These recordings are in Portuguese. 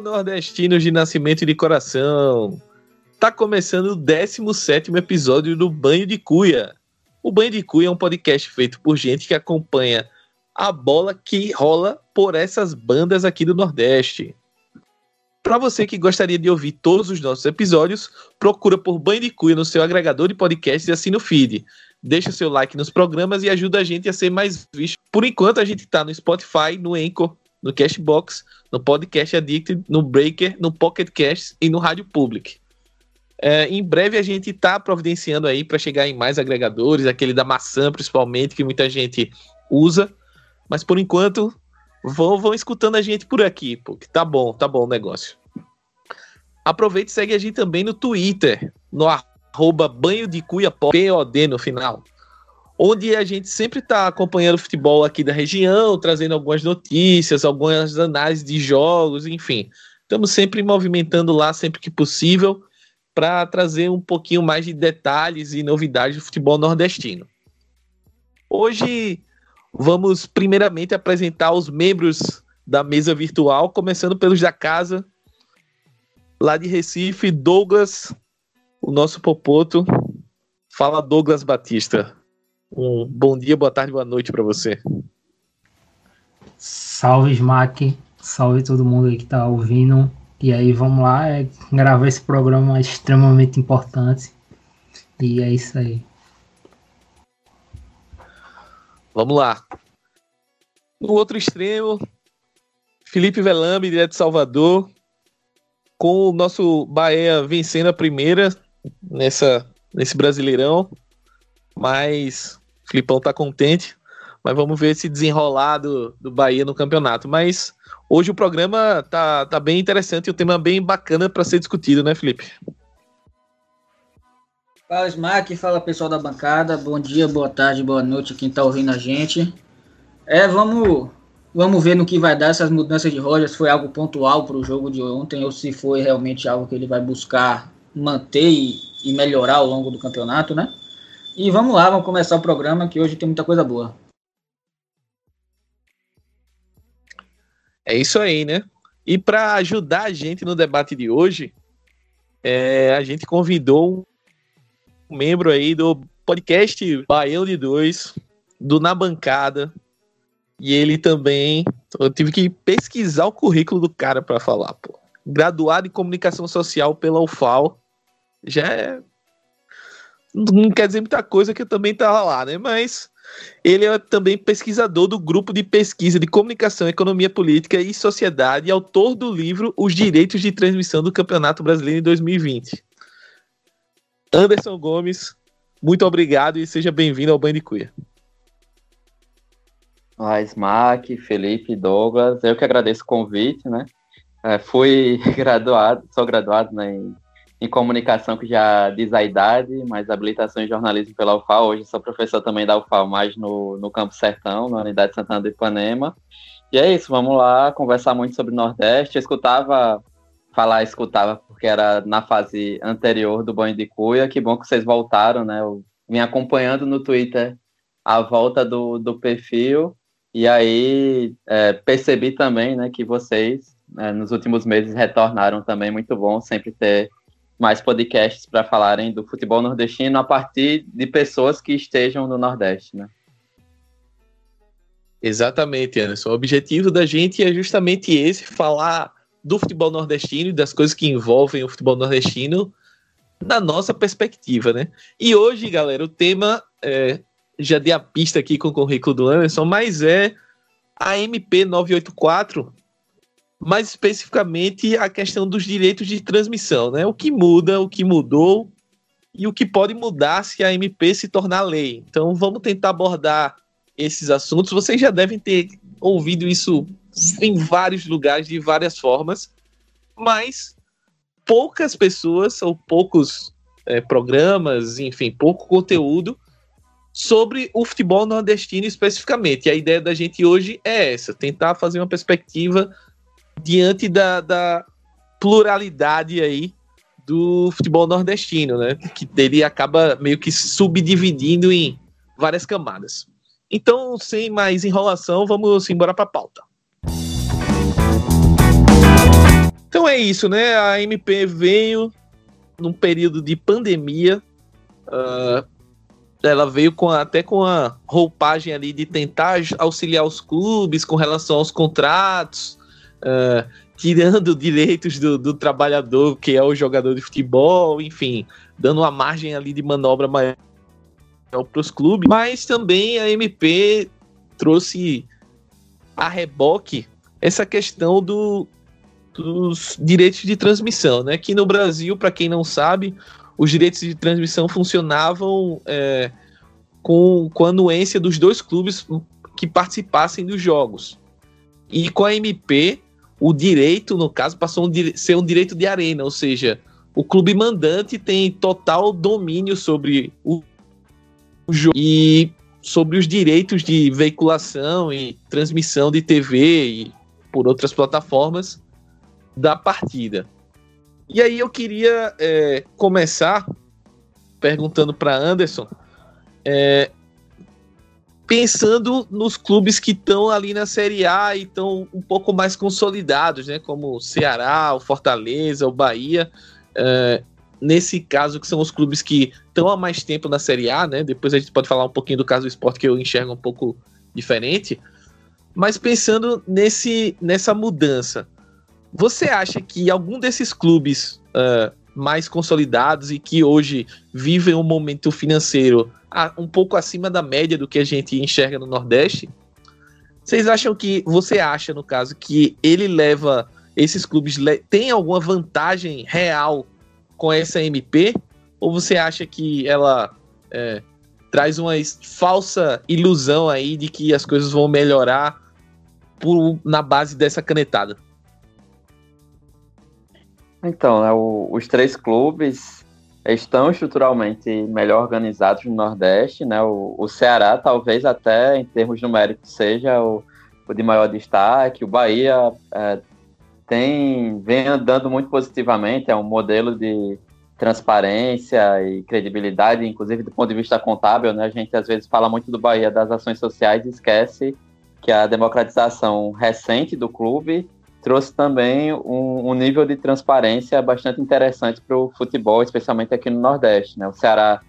Nordestinos de nascimento e de coração! Tá começando o 17 episódio do Banho de Cuia. O Banho de Cuia é um podcast feito por gente que acompanha a bola que rola por essas bandas aqui do Nordeste. Para você que gostaria de ouvir todos os nossos episódios, procura por Banho de Cuia no seu agregador de podcasts e assina o feed. Deixa seu like nos programas e ajuda a gente a ser mais visto. Por enquanto, a gente está no Spotify, no Anchor, no Cashbox, no Podcast Addict, no Breaker, no Pocket Cast e no Rádio Public. É, em breve a gente está providenciando aí para chegar em mais agregadores, aquele da maçã principalmente, que muita gente usa. Mas por enquanto, vão, vão escutando a gente por aqui, porque tá bom, tá bom o negócio. Aproveite e segue a gente também no Twitter, no arroba banho de cuia no final onde a gente sempre está acompanhando o futebol aqui da região, trazendo algumas notícias, algumas análises de jogos, enfim. Estamos sempre movimentando lá sempre que possível para trazer um pouquinho mais de detalhes e novidades do futebol nordestino. Hoje vamos primeiramente apresentar os membros da mesa virtual, começando pelos da casa, lá de Recife, Douglas, o nosso popoto. Fala Douglas Batista. Um bom dia, boa tarde, boa noite para você. Salve, Smack. Salve todo mundo aí que tá ouvindo. E aí, vamos lá é, gravar esse programa extremamente importante. E é isso aí. Vamos lá. No outro extremo, Felipe Velame, direto de Salvador, com o nosso Bahia vencendo a primeira nessa, nesse Brasileirão. Mas o Filipão tá contente, mas vamos ver esse desenrolar do, Bahia no campeonato. Mas hoje o programa tá, tá bem interessante e o tema bem bacana para ser discutido, né, Felipe? Fala, Smack, fala pessoal da bancada, bom dia, boa tarde, boa noite quem tá ouvindo a gente. É, vamos, vamos ver no que vai dar essas mudanças de Rogers, foi algo pontual para o jogo de ontem ou se foi realmente algo que ele vai buscar manter e, e melhorar ao longo do campeonato, né? E vamos lá, vamos começar o programa que hoje tem muita coisa boa. É isso aí, né? E para ajudar a gente no debate de hoje, é, a gente convidou um membro aí do podcast Baião de Dois, do Na Bancada. E ele também. Eu tive que pesquisar o currículo do cara para falar, pô. Graduado em comunicação social pela UFAL. Já é não quer dizer muita coisa que eu também estava lá, né? Mas ele é também pesquisador do grupo de pesquisa de comunicação, economia política e sociedade e autor do livro Os Direitos de Transmissão do Campeonato Brasileiro em 2020. Anderson Gomes, muito obrigado e seja bem-vindo ao Banho de Cuia. Olá, Smack, Felipe, Douglas, eu que agradeço o convite, né? É, fui graduado, sou graduado né, em em comunicação, que já diz a idade, mas habilitação em jornalismo pela UFAL. Hoje sou professor também da UFAL, mais no, no Campo Sertão, na Unidade Santana do Ipanema. E é isso, vamos lá conversar muito sobre o Nordeste. Eu escutava, falar escutava, porque era na fase anterior do Banho de Cuia. Que bom que vocês voltaram, né? Eu vim acompanhando no Twitter a volta do, do perfil. E aí é, percebi também né, que vocês, né, nos últimos meses, retornaram também. Muito bom sempre ter mais podcasts para falarem do futebol nordestino a partir de pessoas que estejam no Nordeste, né? Exatamente, Anderson. O objetivo da gente é justamente esse, falar do futebol nordestino e das coisas que envolvem o futebol nordestino da nossa perspectiva, né? E hoje, galera, o tema é, já dei a pista aqui com o currículo do Anderson, mas é a MP 984, mais especificamente a questão dos direitos de transmissão, né? O que muda, o que mudou e o que pode mudar se a MP se tornar lei. Então vamos tentar abordar esses assuntos. Vocês já devem ter ouvido isso em vários lugares de várias formas, mas poucas pessoas ou poucos é, programas, enfim, pouco conteúdo sobre o futebol nordestino especificamente. E a ideia da gente hoje é essa: tentar fazer uma perspectiva diante da, da pluralidade aí do futebol nordestino, né? Que ele acaba meio que subdividindo em várias camadas. Então, sem mais enrolação, vamos embora para a pauta. Então é isso, né? A MP veio num período de pandemia. Uh, ela veio com a, até com a roupagem ali de tentar auxiliar os clubes com relação aos contratos, uh, tirando direitos do, do, trabalhador, que é o jogador de futebol, enfim, dando uma margem ali de manobra maior para os clubes. Mas também a MP trouxe a reboque essa questão do, dos direitos de transmissão, né? Que no Brasil, para quem não sabe, os direitos de transmissão funcionavam é, com, com a anuência dos dois clubes que participassem dos jogos. E com a MP, o direito, no caso, passou a ser um direito de arena, ou seja, o clube mandante tem total domínio sobre o, o jogo e sobre os direitos de veiculação e transmissão de TV e por outras plataformas da partida. E aí eu queria é, começar perguntando para Anderson, é, pensando nos clubes que estão ali na Série A e estão um pouco mais consolidados, né, como o Ceará, o Fortaleza, o Bahia. É, nesse caso, que são os clubes que estão há mais tempo na Série A, né? Depois a gente pode falar um pouquinho do caso do esporte que eu enxergo um pouco diferente. Mas pensando nesse, nessa mudança, você acha que algum desses clubes uh, mais consolidados e que hoje vivem um momento financeiro um pouco acima da média do que a gente enxerga no Nordeste, vocês acham que, você acha no caso, que ele leva, esses clubes tem alguma vantagem real com essa MP? Ou você acha que ela é, traz uma falsa ilusão aí de que as coisas vão melhorar por, na base dessa canetada? Então, né, o, os três clubes estão estruturalmente melhor organizados no Nordeste, né? O, o Ceará, talvez até em termos numéricos, seja o, o de maior destaque. O Bahia é, tem vem andando muito positivamente, é um modelo de transparência e credibilidade, inclusive do ponto de vista contábil, né? A gente às vezes fala muito do Bahia das ações sociais e esquece que a democratização recente do clube trouxe também um, um nível de transparência bastante interessante para o futebol, especialmente aqui no Nordeste. Né? O Ceará,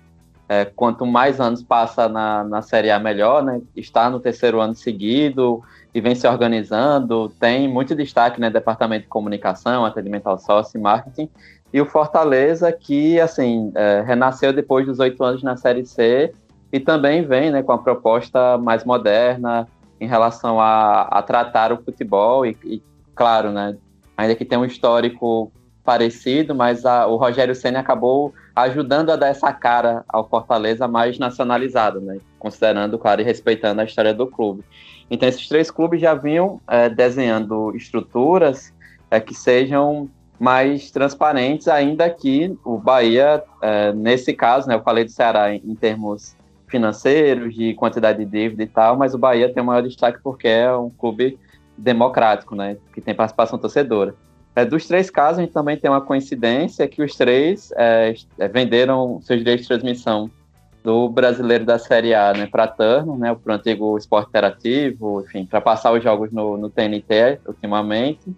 é, quanto mais anos passa na, na Série A, melhor, né? está no terceiro ano seguido e vem se organizando, tem muito destaque no né? departamento de comunicação, atendimento ao sócio e marketing, e o Fortaleza, que assim é, renasceu depois dos oito anos na Série C e também vem né, com a proposta mais moderna em relação a, a tratar o futebol e, e claro, né? Ainda que tenha um histórico parecido, mas a, o Rogério Senna acabou ajudando a dar essa cara ao Fortaleza mais nacionalizado, né? Considerando, claro, e respeitando a história do clube. Então, esses três clubes já vinham é, desenhando estruturas é, que sejam mais transparentes, ainda que o Bahia, é, nesse caso, né, eu falei do Ceará em, em, termos financeiros, de quantidade de dívida e tal, mas o Bahia tem o maior destaque porque é um clube democrático, né? Que tem participação torcedora. É, dos três casos, a gente também tem uma coincidência que os três é, é venderam seus direitos de transmissão do brasileiro da Série A né, para a Turner, né, para o antigo esporte interativo, enfim, para passar os jogos no, no TNT ultimamente,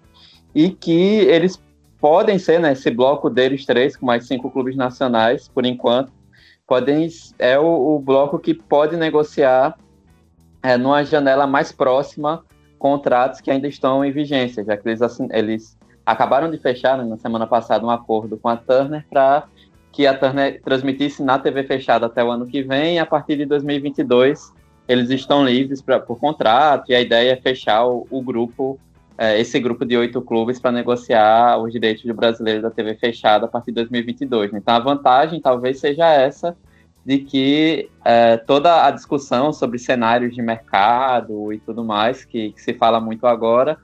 e que eles podem ser, né, esse bloco deles três, com mais cinco clubes nacionais, por enquanto, podem é o, o bloco que pode negociar é, numa janela mais próxima contratos que ainda estão em vigência, já que eles, eles acabaram de fechar né, na semana passada um acordo com a Turner para que a Turner transmitisse na TV fechada até o ano que vem e a partir de 2022 eles estão livres pra, por contrato e a ideia é fechar o, o grupo, é, esse grupo de oito clubes para negociar os direitos do brasileiro da TV fechada a partir de 2022. Então a vantagem talvez seja essa de que é, toda a discussão sobre cenários de mercado e tudo mais, que, que se fala muito agora,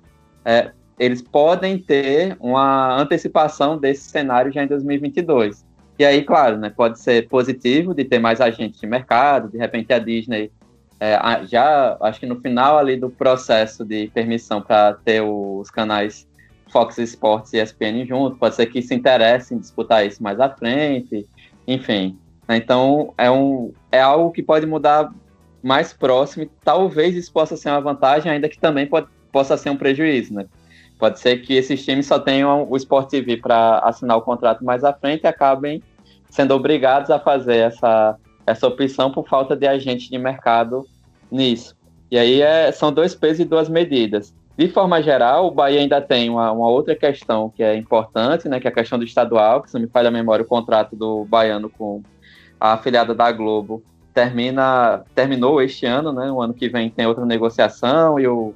é, eles podem ter uma antecipação desse cenário já em 2022. E aí, claro, né, pode ser positivo de ter mais agentes de mercado, de repente a Disney é, já, acho que no final ali do processo de permissão para ter os canais Fox Sports e ESPN junto, pode ser que se interesse em disputar isso mais à frente, enfim? Então, é, um, é algo que pode mudar mais próximo e talvez isso possa ser uma vantagem, ainda que também pode, possa ser um prejuízo, né? Pode ser que esses times só tenham o Sport TV para assinar o contrato mais à frente e acabem sendo obrigados a fazer essa, essa opção por falta de agente de mercado nisso. E aí é, são dois pesos e duas medidas. De forma geral, o Bahia ainda tem uma, uma, outra questão que é importante, né, que é a questão do estadual, que se não me falha a memória, o contrato do Baiano com a afiliada da Globo termina, terminou este ano, né, o ano que vem tem outra negociação e o,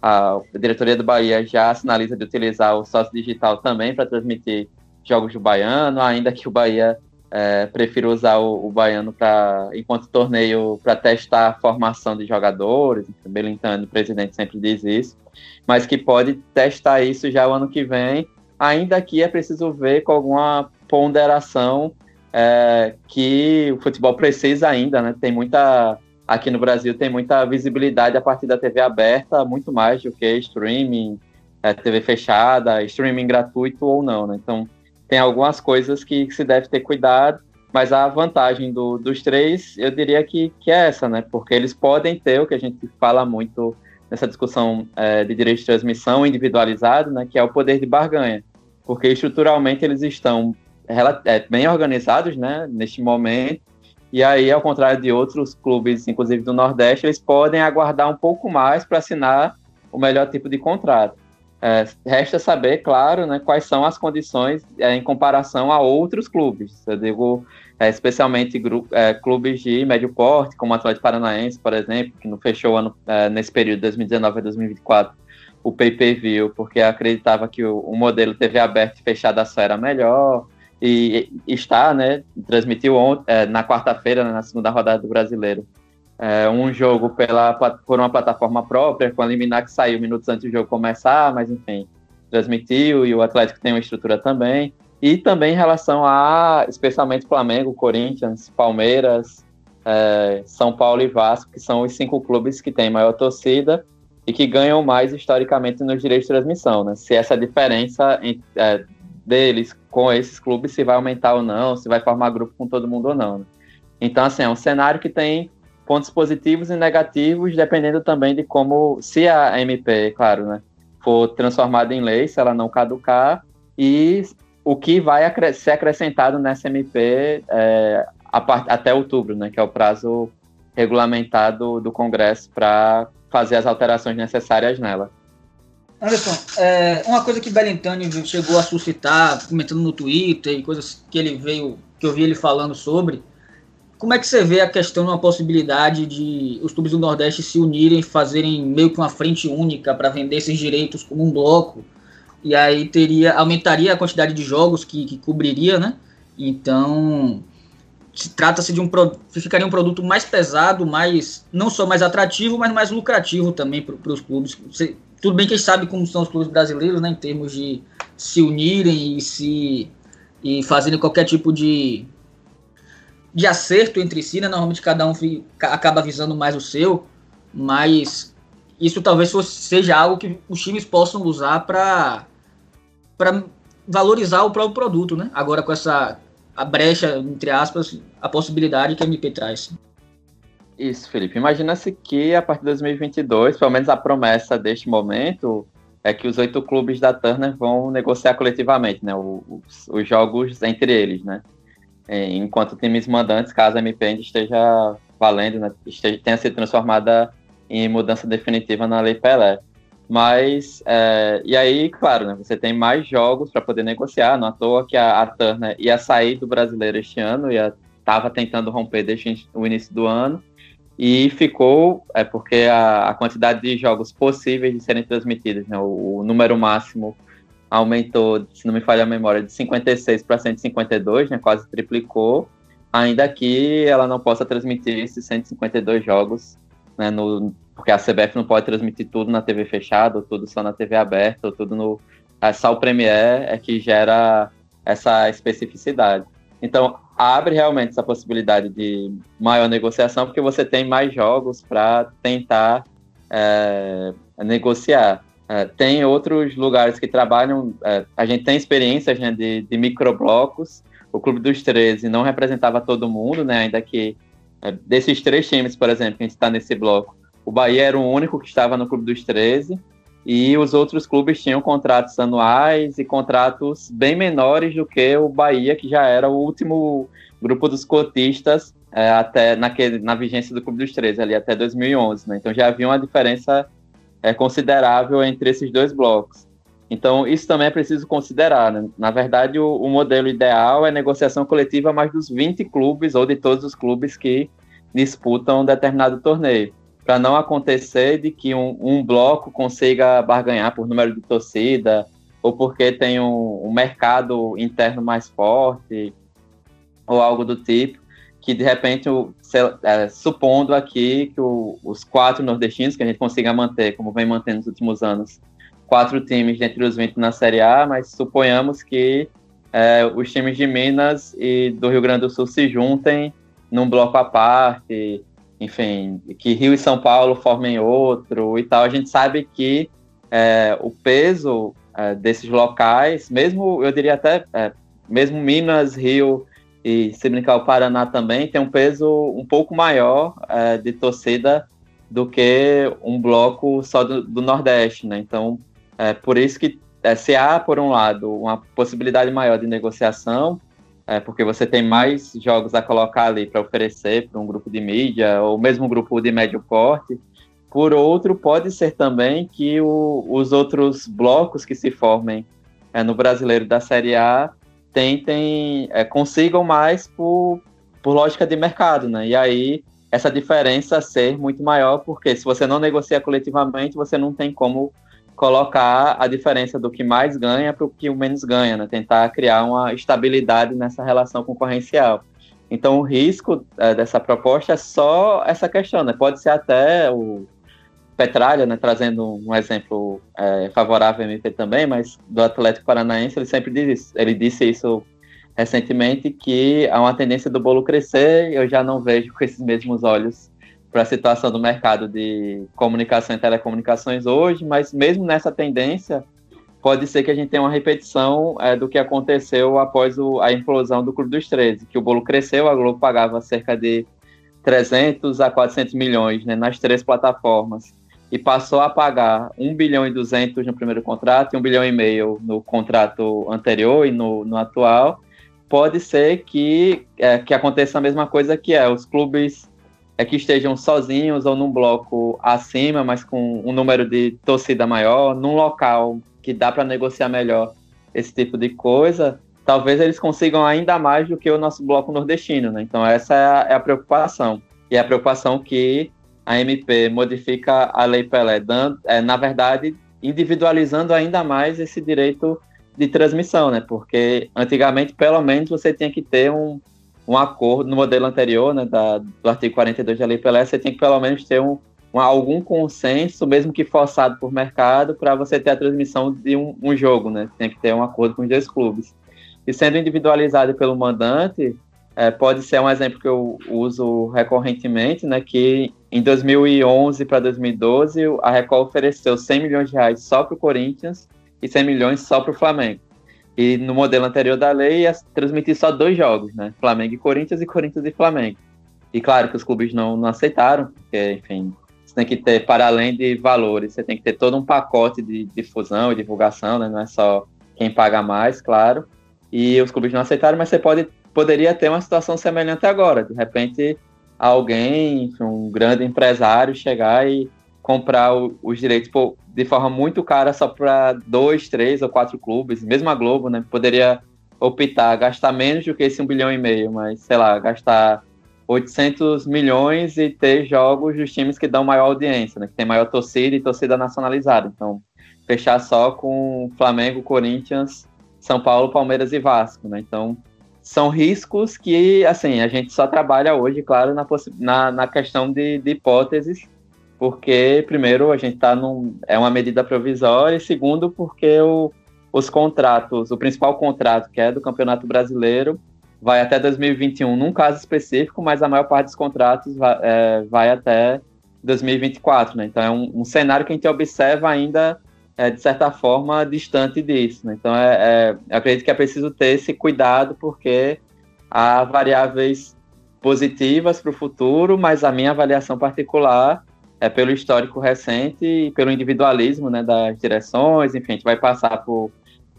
a, diretoria do Bahia já sinaliza de utilizar o sócio digital também para transmitir jogos do Baiano, ainda que o Bahia é, prefiro usar o, o baiano para enquanto torneio para testar a formação de jogadores. O o presidente, sempre diz isso, mas que pode testar isso já o ano que vem. Ainda que é preciso ver com alguma ponderação é, que o futebol precisa ainda, né? Tem muita aqui no Brasil tem muita visibilidade a partir da TV aberta, muito mais do que streaming, é, TV fechada, streaming gratuito ou não, né? Então tem algumas coisas que se deve ter cuidado, mas a vantagem do, dos três, eu diria que, que é essa, né? Porque eles podem ter o que a gente fala muito nessa discussão é, de direito de transmissão individualizado, né? Que é o poder de barganha. Porque estruturalmente eles estão bem organizados, né? Neste momento. E aí, ao contrário de outros clubes, inclusive do Nordeste, eles podem aguardar um pouco mais para assinar o melhor tipo de contrato. É, resta saber, claro, né, quais são as condições é, em comparação a outros clubes. Eu digo é, especialmente é, clubes de médio porte, como o Atlético Paranaense, por exemplo, que não fechou ano, é, nesse período de 2019 a 2024 o pay-per-view, porque acreditava que o, o, modelo TV aberto e fechada só era melhor, e, está, né, transmitiu ontem, é, na quarta-feira, né, na segunda rodada do Brasileiro, é, um jogo pela, por uma plataforma própria, com a liminar que saiu minutos antes do jogo começar, mas enfim, transmitiu e o Atlético tem uma estrutura também. E também em relação a, especialmente Flamengo, Corinthians, Palmeiras, é, São Paulo e Vasco, que são os cinco clubes que têm maior torcida e que ganham mais historicamente nos direitos de transmissão. Né? Se essa diferença é, deles com esses clubes, se vai aumentar ou não, se vai formar grupo com todo mundo ou não. Né? Então, assim, é um cenário que tem pontos positivos e negativos, dependendo também de como, se a MP, claro, né, for transformada em lei, se ela não caducar, e o que vai acre ser acrescentado nessa MP é, até outubro, né, que é o prazo regulamentado do Congresso para fazer as alterações necessárias nela. Anderson, é, uma coisa que Belintani chegou a suscitar, comentando no Twitter e coisas que ele veio, que eu vi ele falando sobre, como é que você vê a questão de uma possibilidade de os clubes do Nordeste se unirem, fazerem meio que uma frente única para vender esses direitos como um bloco? E aí teria aumentaria a quantidade de jogos que, que cobriria, né? Então, se trata-se de um ficaria um produto mais pesado, mais não só mais atrativo, mas mais lucrativo também para os clubes. Você, tudo bem que a gente sabe como são os clubes brasileiros, né, em termos de se unirem e se e fazerem qualquer tipo de de acerto entre si, né? Normalmente cada um fica, acaba visando mais o seu, mas isso talvez seja algo que os times possam usar para para valorizar o próprio produto, né? Agora com essa a brecha, entre aspas, a possibilidade que a MP traz. Isso, Felipe. Imagina-se que a partir de 2022, pelo menos a promessa deste momento, é que os oito clubes da Turner vão negociar coletivamente, né? Os, os jogos entre eles, né? É, enquanto times mandantes, caso a MP ainda esteja valendo, né, esteja, tenha sido transformada em mudança definitiva na Lei Pelé. Mas, é, e aí, claro, né, você tem mais jogos para poder negociar, não à toa que a, a Turner ia sair do brasileiro este ano, e estava tentando romper desde o início do ano, e ficou, é porque a, a quantidade de jogos possíveis de serem transmitidos, né, o, o número máximo aumentou, se não me falha a memória, de 56 para 152, né, quase triplicou, ainda que ela não possa transmitir esses 152 jogos, né, no, porque a CBF não pode transmitir tudo na TV fechada, ou tudo só na TV aberta, ou tudo no. É, só o é que gera essa especificidade. Então, abre realmente essa possibilidade de maior negociação, porque você tem mais jogos para tentar é, negociar. É, tem outros lugares que trabalham, é, a gente tem experiências né, de, de microblocos. O Clube dos 13 não representava todo mundo, né, ainda que é, desses três times, por exemplo, que a gente está nesse bloco, o Bahia era o único que estava no Clube dos 13. E os outros clubes tinham contratos anuais e contratos bem menores do que o Bahia, que já era o último grupo dos cotistas é, até naquele, na vigência do Clube dos 13, ali até 2011. Né? Então já havia uma diferença é, considerável entre esses dois blocos. Então, isso também é preciso considerar. Né? Na verdade, o, o, modelo ideal é negociação coletiva mais dos 20 clubes ou de todos os clubes que disputam um determinado torneio para não acontecer de que um, um, bloco consiga barganhar por número de torcida ou porque tem um, um, mercado interno mais forte ou algo do tipo, que de repente, é, supondo aqui que o, os quatro nordestinos, que a gente consiga manter, como vem mantendo nos últimos anos, quatro times dentre os 20 na Série A, mas suponhamos que é, os times de Minas e do Rio Grande do Sul se juntem num bloco à parte, enfim, que Rio e São Paulo formem outro e tal, a gente sabe que é, o peso é, desses locais, mesmo, eu diria até, é, mesmo Minas, Rio e se brincar o Paraná também, tem um peso um pouco maior é, de torcida do que um bloco só do, do Nordeste, né? Então, é por isso que é, se há, por um lado, uma possibilidade maior de negociação, é, porque você tem mais jogos a colocar ali para oferecer para um grupo de mídia, ou mesmo um grupo de médio porte. Por outro, pode ser também que o, os outros blocos que se formem é, no brasileiro da Série A tentem, é, consigam mais por, por lógica de mercado, né? E aí essa diferença ser muito maior, porque se você não negocia coletivamente, você não tem como colocar a diferença do que mais ganha para o que menos ganha, né? tentar criar uma estabilidade nessa relação concorrencial. Então, o risco é, dessa proposta é só essa questão, né? Pode ser até o Petralha, né? trazendo um exemplo é, favorável ao MP também, mas do Atlético Paranaense, ele sempre diz isso. Ele disse isso recentemente, que há uma tendência do bolo crescer, eu já não vejo com esses mesmos olhos para a situação do mercado de comunicação e telecomunicações hoje, mas mesmo nessa tendência, pode ser que a gente tenha uma repetição é, do que aconteceu após o, a implosão do Clube dos 13, que o bolo cresceu, a Globo pagava cerca de 300 a 400 milhões né, nas três plataformas e passou a pagar 1 bilhão e 200 no primeiro contrato e 1 bilhão e meio no contrato anterior e no, no atual, pode ser que, é, que aconteça a mesma coisa que é, os clubes é que estejam sozinhos ou num bloco acima, mas com um número de torcida maior, num local que dá para negociar melhor esse tipo de coisa, talvez eles consigam ainda mais do que o nosso bloco nordestino, né? Então essa é a, é a preocupação. E é a preocupação que a MP modifica a Lei Pelé, dando, é, na verdade, individualizando ainda mais esse direito de transmissão, né? Porque antigamente, pelo menos, você tinha que ter um, um acordo no modelo anterior, né, da, do artigo 42 da Lei Pelé, você tem que pelo menos ter um, um algum consenso, mesmo que forçado por mercado, para você ter a transmissão de um, um, jogo, né? Tem que ter um acordo com os dois clubes. E sendo individualizado pelo mandante, é, pode ser um exemplo que eu uso recorrentemente, né? Que em 2011 para 2012 a Record ofereceu 100 milhões de reais só para o Corinthians e 100 milhões só para o Flamengo. E no modelo anterior da lei ia transmitir só dois jogos, né? Flamengo e Corinthians e Corinthians e Flamengo. E claro que os clubes não, não aceitaram, porque, enfim, você tem que ter, para além de valores, você tem que ter todo um pacote de difusão e divulgação, né? Não é só quem paga mais, claro. E os clubes não aceitaram, mas você pode, poderia ter uma situação semelhante agora. De repente, alguém, um grande empresário, chegar e comprar o, os direitos por, de forma muito cara só para dois, três ou quatro clubes. Mesmo a Globo, né? Poderia optar, gastar menos do que esse um bilhão e meio, mas sei lá, gastar 800 milhões e ter jogos dos times que dão maior audiência, né? Que tem maior torcida e torcida nacionalizada. Então, fechar só com Flamengo, Corinthians, São Paulo, Palmeiras e Vasco, né? Então, são riscos que, assim, a gente só trabalha hoje, claro, na, na, na questão de, de hipóteses porque, primeiro, a gente está num. É uma medida provisória, e segundo, porque o, os contratos, o principal contrato, que é do Campeonato Brasileiro, vai até 2021 num caso específico, mas a maior parte dos contratos vai, é, vai até 2024, né? Então é um, um, cenário que a gente observa ainda, é, de certa forma, distante disso. Né? Então é, é, eu acredito que é preciso ter esse cuidado, porque há variáveis positivas para o futuro, mas a minha avaliação particular é pelo histórico recente e pelo individualismo né, das direções, enfim, a gente vai passar por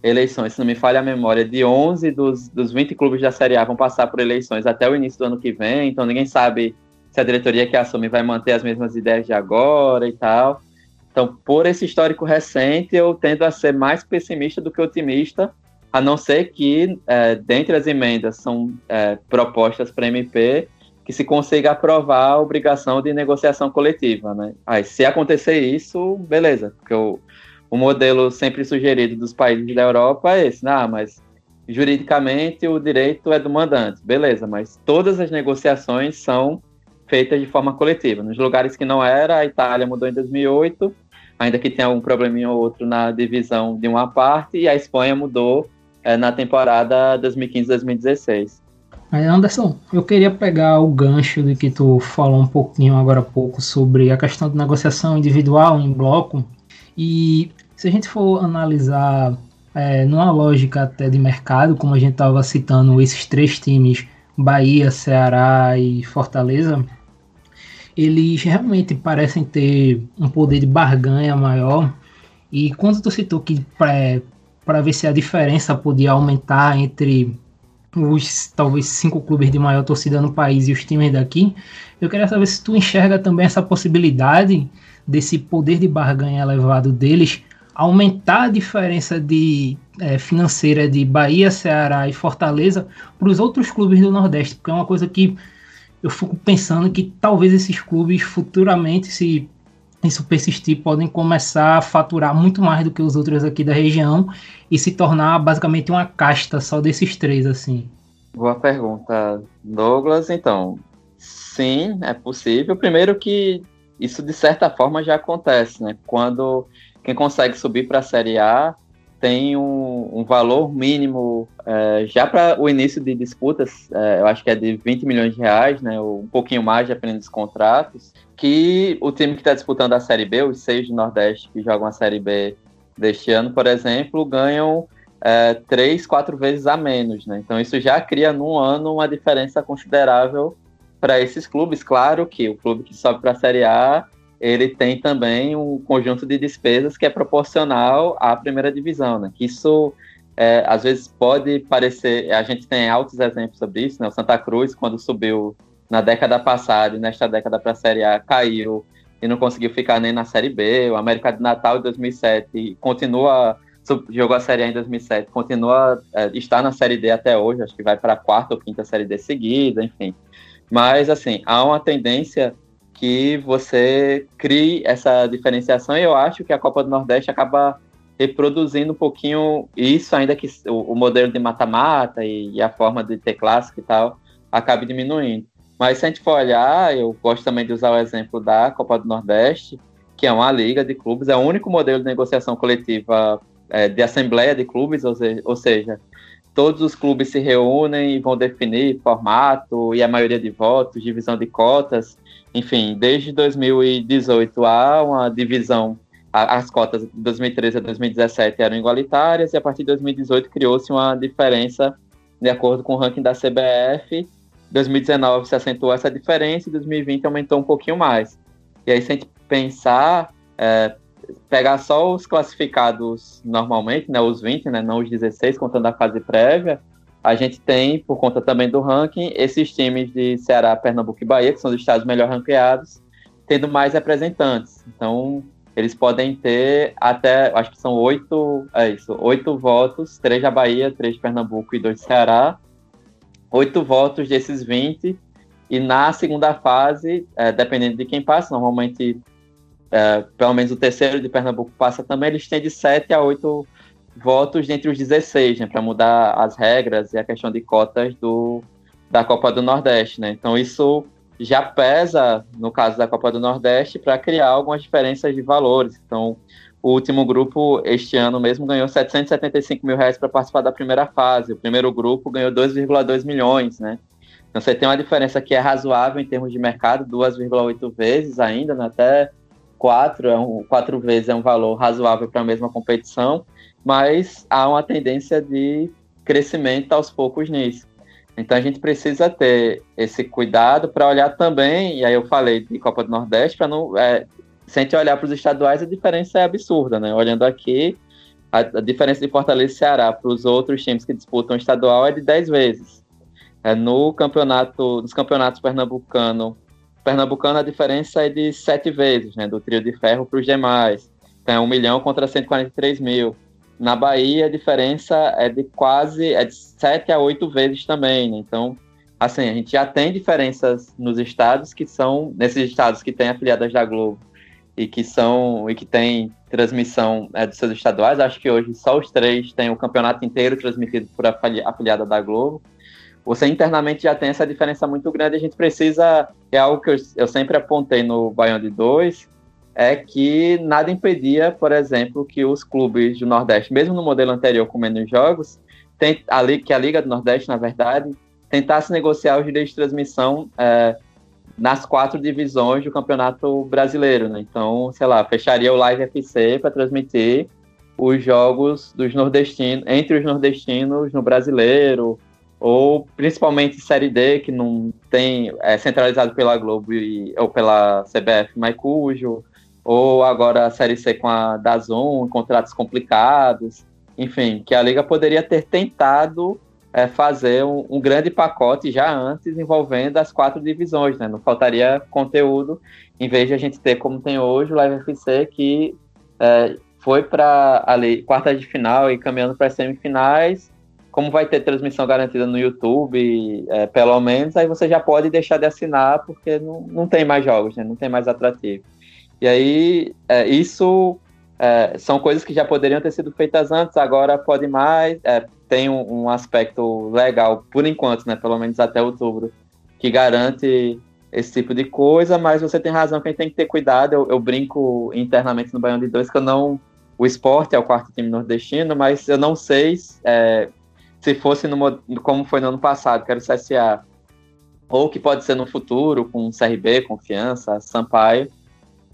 eleições, se não me falha a memória, de 11 dos, dos 20 clubes da Série A vão passar por eleições até o início do ano que vem, então ninguém sabe se a diretoria que assume vai manter as mesmas ideias de agora e tal. Então, por esse histórico recente, eu tendo a ser mais pessimista do que otimista, a não ser que, é, dentre as emendas, são é, propostas para MP que se consiga aprovar a obrigação de negociação coletiva, né? Aí, se acontecer isso, beleza, porque o, o modelo sempre sugerido dos países da Europa é esse, ah, mas juridicamente o direito é do mandante, beleza, mas todas as negociações são feitas de forma coletiva. Nos lugares que não era, a Itália mudou em 2008, ainda que tenha um probleminha ou outro na divisão de uma parte, e a Espanha mudou é, na temporada 2015-2016. Anderson, eu queria pegar o gancho de que tu falou um pouquinho agora há pouco sobre a questão de negociação individual em bloco. E se a gente for analisar é, numa lógica até de mercado, como a gente estava citando esses três times, Bahia, Ceará e Fortaleza, eles realmente parecem ter um poder de barganha maior. E quando tu citou que para ver se a diferença podia aumentar entre os talvez cinco clubes de maior torcida no país e os times daqui, eu queria saber se tu enxerga também essa possibilidade desse poder de barganha elevado deles aumentar a diferença de é, financeira de Bahia, Ceará e Fortaleza para os outros clubes do Nordeste, porque é uma coisa que eu fico pensando que talvez esses clubes futuramente, se isso persistir, podem começar a faturar muito mais do que os outros aqui da região e se tornar basicamente uma casta só desses três, assim. Boa pergunta, Douglas. Então, sim, é possível. Primeiro que isso de certa forma já acontece, né? Quando quem consegue subir para a Série A tem um, um valor mínimo é, já para o início de disputas, é, eu acho que é de 20 milhões de reais, né, ou um pouquinho mais, dependendo dos contratos, que o time que está disputando a Série B, os seis do Nordeste que jogam a Série B deste ano, por exemplo, ganham é, três, quatro vezes a menos. Né? Então isso já cria num ano uma diferença considerável para esses clubes. Claro que o clube que sobe para a Série A ele tem também um conjunto de despesas que é proporcional à primeira divisão, né? Que isso é, às vezes pode parecer, a gente tem altos exemplos sobre isso, né? O Santa Cruz, quando subiu na década passada e nesta década para a Série A, caiu e não conseguiu ficar nem na Série B. O América de Natal em 2007 continua, jogou a Série A em 2007, continua, é, está na Série D até hoje, acho que vai para a quarta ou quinta Série D seguida, enfim. Mas, assim, há uma tendência que você crie essa diferenciação e eu acho que a Copa do Nordeste acaba reproduzindo um pouquinho isso, ainda que o, o modelo de mata-mata e, e, a forma de ter clássico e tal acabe diminuindo. Mas se a gente for olhar, eu gosto também de usar o exemplo da Copa do Nordeste, que é uma liga de clubes, é o único modelo de negociação coletiva é, de assembleia de clubes, ou ou seja, todos os clubes se reúnem e vão definir formato e a maioria de votos, divisão de cotas, enfim, desde 2018 há uma divisão, as cotas de 2013 a 2017 eram igualitárias e a partir de 2018 criou-se uma diferença de acordo com o ranking da CBF. 2019 se acentuou essa diferença e 2020 aumentou um pouquinho mais. E aí, se a gente pensar, é, pegar só os classificados normalmente, né, os 20, né, não os 16, contando a fase prévia, a gente tem, por conta também do ranking, esses times de Ceará, Pernambuco e Bahia, que são os estados melhor ranqueados, tendo mais representantes. Então, eles podem ter até, acho que são oito, é isso, oito votos, três da Bahia, três de Pernambuco e dois de Ceará, oito votos desses 20, e na segunda fase, é, dependendo de quem passa, normalmente, é, pelo menos o terceiro de Pernambuco passa também, eles têm de sete a oito votos dentre os 16, né, para mudar as regras e a questão de cotas do, da Copa do Nordeste, né? Então isso já pesa no caso da Copa do Nordeste para criar algumas diferenças de valores. Então o último grupo este ano mesmo ganhou 775 mil reais para participar da primeira fase. O primeiro grupo ganhou 2,2 milhões, né? Então você tem uma diferença que é razoável em termos de mercado, 2,8 vezes ainda, né? até 4, é um, 4 vezes é um valor razoável para a mesma competição mas há uma tendência de crescimento aos poucos nisso. Então a gente precisa ter esse cuidado para olhar também, e aí eu falei de Copa do Nordeste, para não. É, se a gente olhar para os estaduais, a diferença é absurda, né? Olhando aqui, a, a diferença de Fortaleza e Ceará para os outros times que disputam o estadual é de 10 vezes. É, no campeonato, nos campeonatos pernambucano, pernambucano a diferença é de 7 vezes, né? Do trio de ferro para os demais. Então é 1 milhão contra 143 mil. Na Bahia, a diferença é de quase é de 7 a 8 vezes também. Né? Então, assim, a gente já tem diferenças nos estados que são, nesses estados que têm afiliadas da Globo e que são e que têm transmissão é, dos seus estaduais. Acho que hoje só os três têm o campeonato inteiro transmitido por afiliada da Globo. Você internamente já tem essa diferença muito grande. A gente precisa, é algo que eu, eu sempre apontei no Baião de 2, é que nada impedia, por exemplo, que os clubes do Nordeste, mesmo no modelo anterior com menos jogos, tem, a, que a Liga do Nordeste, na verdade, tentasse negociar os direitos de transmissão é, nas quatro divisões do Campeonato Brasileiro. Né? Então, sei lá, fecharia o Live FC para transmitir os jogos dos nordestinos, entre os nordestinos no brasileiro, ou principalmente Série D, que não tem, é centralizado pela Globo e, ou pela CBF, mas cujo ou agora a Série C com a Dazon, contratos complicados, enfim, que a Liga poderia ter tentado é, fazer um, um, grande pacote já antes envolvendo as quatro divisões, né? Não faltaria conteúdo, em vez de a gente ter como tem hoje o Live FC, que é, foi para ali quarta de final e caminhando para as semifinais, como vai ter transmissão garantida no YouTube, é, pelo menos, aí você já pode deixar de assinar, porque não, não tem mais jogos, né? Não tem mais atrativo. E aí, é, isso é, são coisas que já poderiam ter sido feitas antes, agora pode mais. É, tem um, um, aspecto legal, por enquanto, né, pelo menos até outubro, que garante esse tipo de coisa, mas você tem razão a gente tem que ter cuidado. Eu, eu brinco internamente no Baião de Dois que eu não. O esporte é o quarto time nordestino, mas eu não sei é, se fosse no, como foi no ano passado, que era o CSA, ou que pode ser no futuro, com CRB, Confiança, Sampaio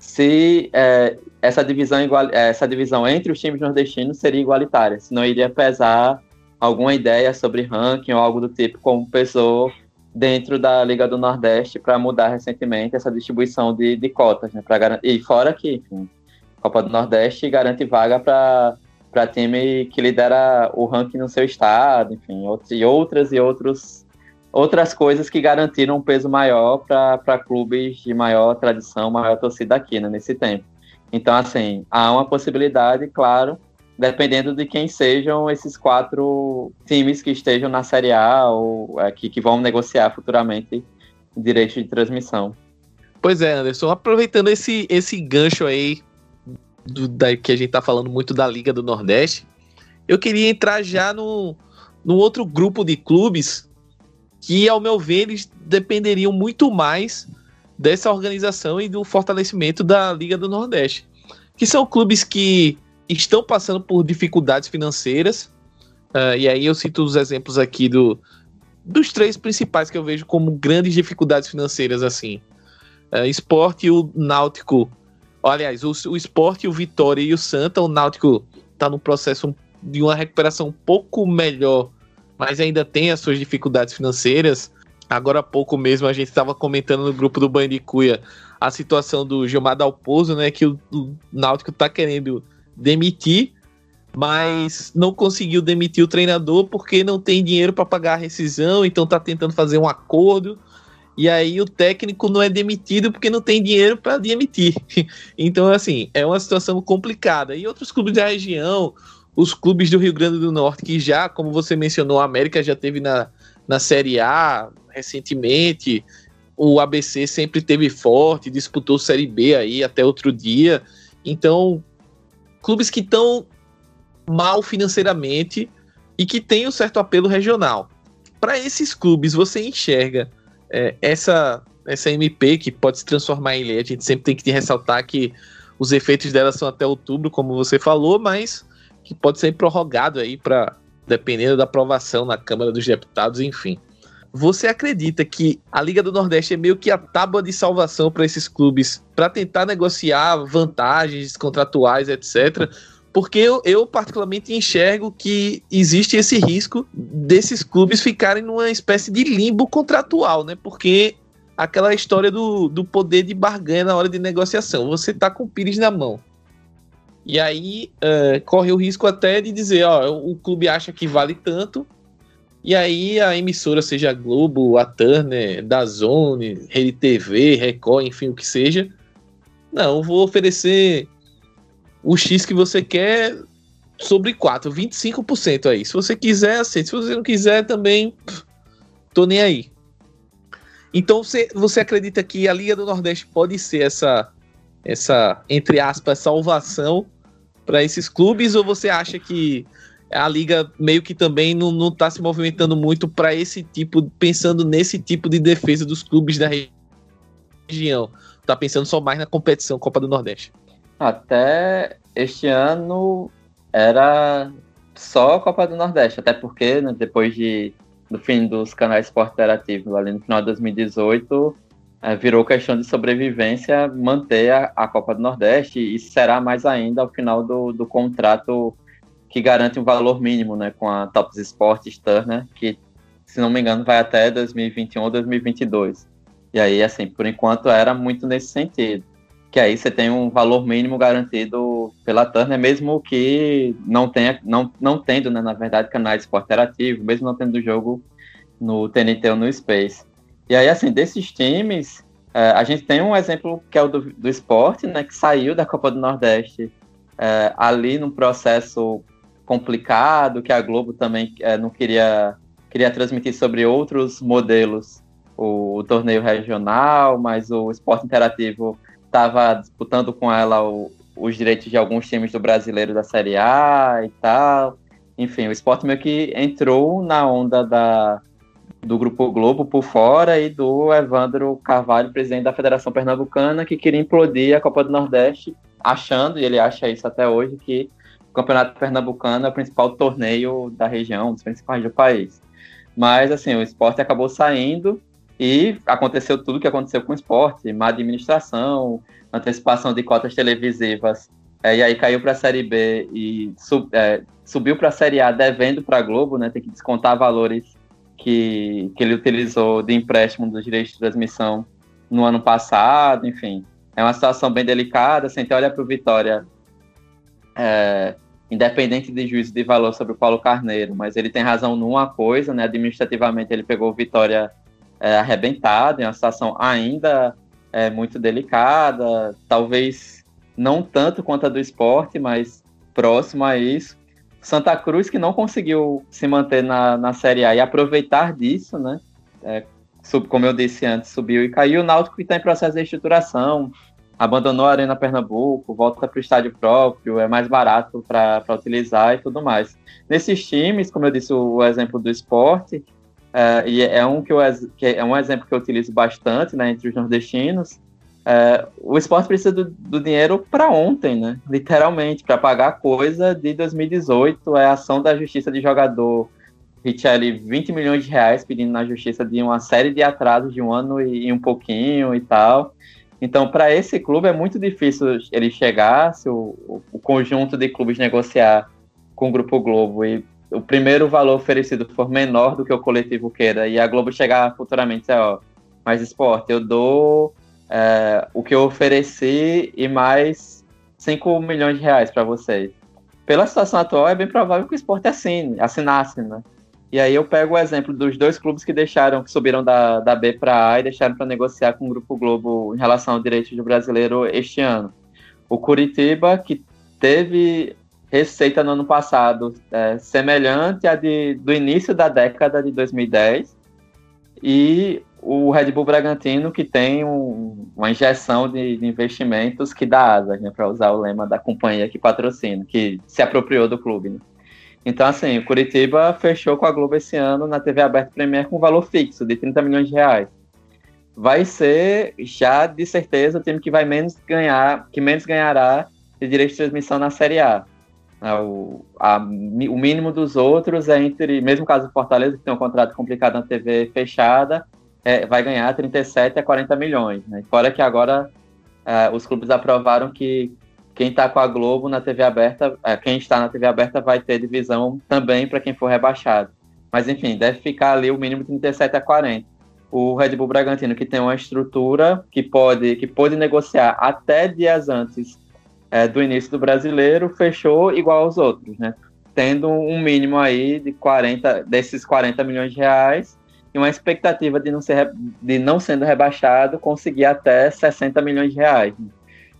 se é, essa, divisão igual, é, essa divisão entre os times nordestinos seria igualitária, se não iria pesar alguma ideia sobre ranking ou algo do tipo, como pesou dentro da Liga do Nordeste para mudar recentemente essa distribuição de, de cotas, né, e fora que, enfim, Copa do Nordeste garante vaga para para time que lidera o ranking no seu estado, enfim, outros, e outras e outros outras coisas que garantiram um peso maior para clubes de maior tradição, maior torcida aqui, né, nesse tempo. Então, assim, há uma possibilidade, claro, dependendo de quem sejam esses quatro times que estejam na Série A ou é, que, que vão negociar futuramente direito de transmissão. Pois é, Anderson, aproveitando esse, esse gancho aí do, da, que a gente tá falando muito da Liga do Nordeste, eu queria entrar já no, no outro grupo de clubes que, ao meu ver, eles dependeriam muito mais dessa organização e do fortalecimento da Liga do Nordeste. Que são clubes que estão passando por dificuldades financeiras. Uh, e aí eu cito os exemplos aqui do, dos três principais que eu vejo como grandes dificuldades financeiras assim. Uh, esporte e o Náutico. Aliás, o, o esporte, o Vitória e o Santa. O Náutico está num processo de uma recuperação um pouco melhor mas ainda tem as suas dificuldades financeiras. Agora há pouco mesmo a gente estava comentando no grupo do Bandicuia a situação do Gilmar Dalpozo, né? Que o, o Náutico está querendo demitir, mas não conseguiu demitir o treinador porque não tem dinheiro para pagar a rescisão, então está tentando fazer um acordo. E aí o técnico não é demitido porque não tem dinheiro para demitir. Então, assim, é uma situação complicada. E outros clubes da região, os clubes do Rio Grande do Norte, que já, como você mencionou, a América já teve na, na Série A recentemente, o ABC sempre teve forte, disputou Série B aí até outro dia. Então, clubes que estão mal financeiramente e que têm um certo apelo regional. Para esses clubes, você enxerga é, essa, essa MP que pode se transformar em lei. A gente sempre tem que ressaltar que os efeitos dela são até outubro, como você falou, mas que pode ser prorrogado aí para dependendo da aprovação na Câmara dos Deputados, enfim. Você acredita que a Liga do Nordeste é meio que a tábua de salvação para esses clubes para tentar negociar vantagens contratuais, etc? Porque eu, eu, particularmente enxergo que existe esse risco desses clubes ficarem numa espécie de limbo contratual, né? Porque aquela história do, do poder de barganha na hora de negociação. Você tá com o Pires na mão. E aí uh, corre o risco até de dizer, ó, o clube acha que vale tanto, e aí a emissora, seja a Globo, a Turner, da Zone, Rede TV, Record, enfim, o que seja, não, vou oferecer o X que você quer sobre 4, 25% aí. Se você quiser, aceita. Se você não quiser, também tô nem aí. Então você, você acredita que a Liga do Nordeste pode ser essa, essa entre aspas, salvação para esses clubes? Ou você acha que a Liga meio que também não, não tá se movimentando muito para esse tipo, pensando nesse tipo de defesa dos clubes da região? Tá pensando só mais na competição Copa do Nordeste? Até este ano era só a Copa do Nordeste, até porque né, depois de, do fim dos canais esporte interativo, ali no final de 2018, é, virou questão de sobrevivência manter a, a, Copa do Nordeste e será mais ainda ao final do, do contrato que garante um valor mínimo né, com a Tops Sports Turner, que, se não me engano, vai até 2021 ou 2022. E aí, assim, por enquanto era muito nesse sentido que aí você tem um valor mínimo garantido pela Turner, mesmo que não tenha, não, não tendo, né, na verdade, canais esporte interativo, mesmo não tendo jogo no TNT ou no Space. E aí, assim, desses times, é, a gente tem um exemplo que é o do, do esporte, né, que saiu da Copa do Nordeste é, ali num processo complicado, que a Globo também é, não queria, queria transmitir sobre outros modelos, o, o torneio regional, mas o esporte interativo estava disputando com ela o, os direitos de alguns times do brasileiro da Série A e tal. Enfim, o esporte meio que entrou na onda da, do Grupo Globo por fora e do Evandro Carvalho, presidente da Federação Pernambucana, que queria implodir a Copa do Nordeste, achando, e ele acha isso até hoje, que o Campeonato Pernambucano é o principal torneio da região, dos principais do país. Mas, assim, o esporte acabou saindo e aconteceu tudo o que aconteceu com o esporte, má administração, antecipação de cotas televisivas, é, e aí caiu para a Série B e sub, é, subiu para a Série A devendo para a Globo, né, tem que descontar valores que, que ele utilizou de empréstimo dos direitos de transmissão no ano passado, enfim. É uma situação bem delicada, se a gente olha para o Vitória, é, independente de juízo de valor sobre o Paulo Carneiro, mas ele tem razão numa coisa, né, administrativamente ele pegou o Vitória é, arrebentado, em uma situação ainda é, muito delicada, talvez não tanto quanto a do esporte, mas próximo a isso. Santa Cruz que não conseguiu se manter na, na Série A e aproveitar disso, né? É, sub, como eu disse antes, subiu e caiu. O Náutico está em processo de estruturação, abandonou a Arena Pernambuco, volta para o estádio próprio, é mais barato para utilizar e tudo mais. Nesses times, como eu disse, o, o exemplo do esporte, Uh, e é um, que, eu, que é um exemplo que eu utilizo bastante né, entre os nordestinos. Uh, o esporte precisa do, do dinheiro para ontem, né? literalmente, para pagar coisa de 2018. É a ação da justiça de jogador Richelli 20 milhões de reais pedindo na justiça de uma série de atrasos de um ano e, e um pouquinho e tal. Então, para esse clube é muito difícil ele chegar, se o, o, conjunto de clubes negociar com o Grupo Globo e o primeiro valor oferecido for menor do que o coletivo queira e a Globo chegar futuramente ó, mais esporte, eu dou é, o que eu ofereci e mais 5 milhões de reais para vocês. Pela situação atual, é bem provável que o esporte assine, assinasse, né? E aí eu pego o exemplo dos dois clubes que deixaram, que subiram da, da B para A e deixaram para negociar com o Grupo Globo em relação ao direito do brasileiro este ano. O Curitiba, que teve receita no ano passado é, semelhante à de, do início da década de 2010 e o Red Bull Bragantino que tem um, uma injeção de, de, investimentos que dá asas, né, para usar o lema da companhia que patrocina, que se apropriou do clube. Né? Então, assim, o Curitiba fechou com a Globo esse ano na TV aberta Premier com um valor fixo de 30 milhões de reais. Vai ser já de certeza o time que vai menos ganhar, que menos ganhará de direito de transmissão na Série A. É, o, a, o mínimo dos outros é entre, mesmo caso do Fortaleza, que tem um contrato complicado na TV fechada, é, vai ganhar 37 a 40 milhões. Né? Fora que agora é, os clubes aprovaram que quem está com a Globo na TV aberta, é, quem está na TV aberta vai ter divisão também para quem for rebaixado. Mas enfim, deve ficar ali o mínimo 37 a 40. O Red Bull Bragantino, que tem uma estrutura que pode, que pode negociar até dias antes é, do início do brasileiro, fechou igual aos outros, né? Tendo um mínimo aí de 40, desses 40 milhões de reais e uma expectativa de não, ser, de não sendo rebaixado, conseguir até 60 milhões de reais.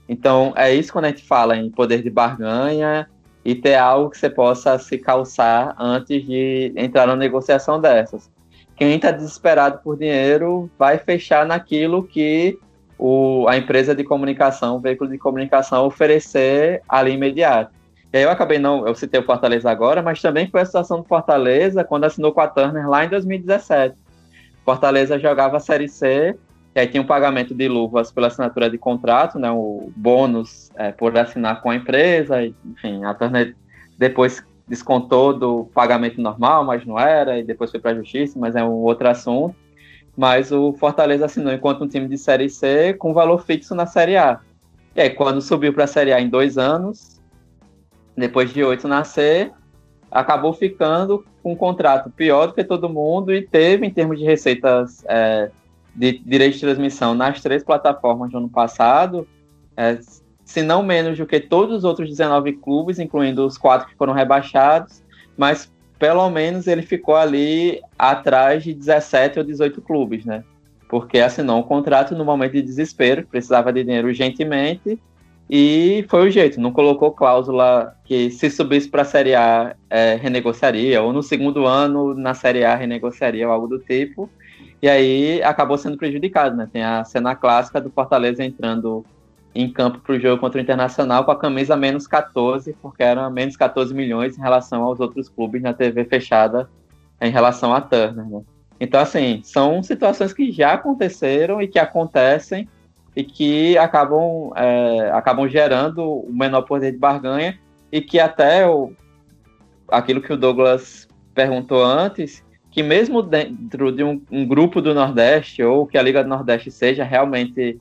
Então, é isso quando a gente fala em poder de barganha e ter algo que você possa se calçar antes de entrar numa negociação dessas. Quem está desesperado por dinheiro vai fechar naquilo que o, a empresa de comunicação, o veículo de comunicação oferecer ali imediato. E aí eu acabei não, eu citei o Fortaleza agora, mas também foi a situação do Fortaleza quando assinou com a Turner lá em 2017. Fortaleza jogava a Série C e aí tinha um pagamento de luvas pela assinatura de contrato, né, o bônus é, por assinar com a empresa, enfim, a Turner depois descontou do pagamento normal, mas não era, e depois foi para a justiça, mas é um outro assunto. Mas o Fortaleza assinou enquanto um time de Série C com valor fixo na Série A. E aí, quando subiu para a Série A em dois anos, depois de oito na C, acabou ficando com um contrato pior do que todo mundo e teve, em termos de receitas é, de direito de transmissão nas três plataformas do ano passado, é, se não menos do que todos os outros 19 clubes, incluindo os quatro que foram rebaixados, mas pelo menos ele ficou ali atrás de 17 ou 18 clubes, né? Porque assinou um contrato no momento de desespero, precisava de dinheiro urgentemente, e foi o jeito, não colocou cláusula que se subisse para a Série A é, renegociaria, ou no segundo ano na Série A renegociaria, ou algo do tipo. E aí acabou sendo prejudicado, né? Tem a cena clássica do Fortaleza entrando em campo para o jogo contra o Internacional com a camisa menos 14, porque era menos 14 milhões em relação aos outros clubes na TV fechada em relação à Turner. Né? Então, assim, são situações que já aconteceram e que acontecem e que acabam, é, acabam gerando o menor poder de barganha e que até o, aquilo que o Douglas perguntou antes, que mesmo dentro de um, um, grupo do Nordeste, ou que a Liga do Nordeste seja realmente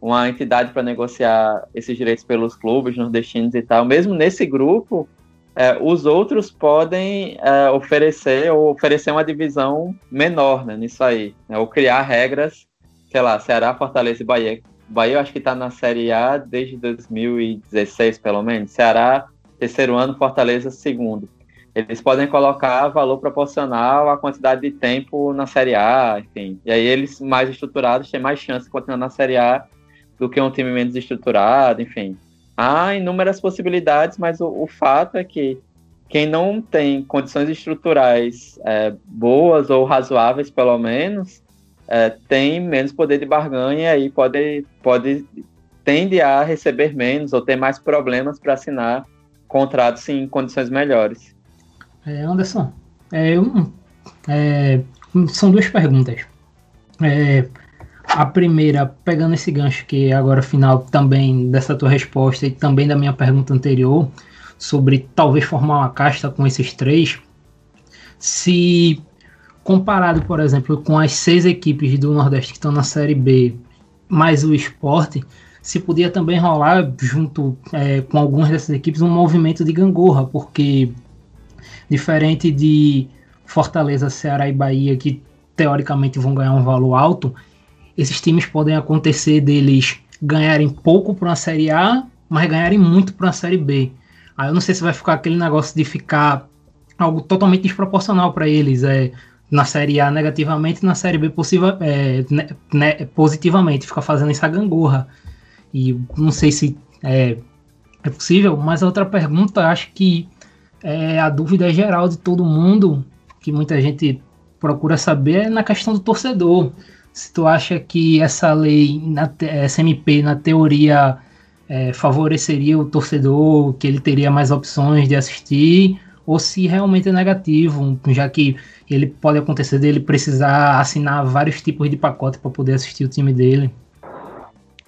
uma entidade para negociar esses direitos pelos clubes nordestinos e tal, mesmo nesse grupo, é, os outros podem é, oferecer ou oferecer uma divisão menor né, nisso aí, né, ou criar regras, sei lá, Ceará, Fortaleza e Bahia. Bahia eu acho que está na Série A desde 2016, pelo menos. Ceará, terceiro ano, Fortaleza, segundo eles podem colocar valor proporcional à quantidade de tempo na Série A, enfim. E aí eles mais estruturados têm mais chance de continuar na Série A do que um time menos estruturado, enfim. Há inúmeras possibilidades, mas o, o fato é que quem não tem condições estruturais é, boas ou razoáveis, pelo menos, é, tem menos poder de barganha e pode, pode tende a receber menos ou ter mais problemas para assinar contratos em condições melhores. É, Anderson, é, é, são duas perguntas. É, a primeira, pegando esse gancho que é agora final também dessa tua resposta e também da minha pergunta anterior, sobre talvez formar uma casta com esses três, se comparado, por exemplo, com as seis equipes do Nordeste que estão na Série B, mais o esporte, se podia também rolar junto é, com algumas dessas equipes um movimento de gangorra, porque Diferente de Fortaleza, Ceará e Bahia, que teoricamente vão ganhar um valor alto, esses times podem acontecer deles ganharem pouco para uma Série A, mas ganharem muito para uma Série B. Aí eu não sei se vai ficar aquele negócio de ficar algo totalmente desproporcional para eles. É, na Série A negativamente na Série B possível, é, né, né, positivamente. Fica fazendo essa gangorra. E não sei se é, é possível, mas a outra pergunta, acho que é, a dúvida geral de todo mundo, que muita gente procura saber, é na questão do torcedor. Se tu acha que essa lei, na, essa MP, na teoria, é, favoreceria o torcedor, que ele teria mais opções de assistir, ou se realmente é negativo, já que ele pode acontecer dele precisar assinar vários tipos de pacote para poder assistir o time dele.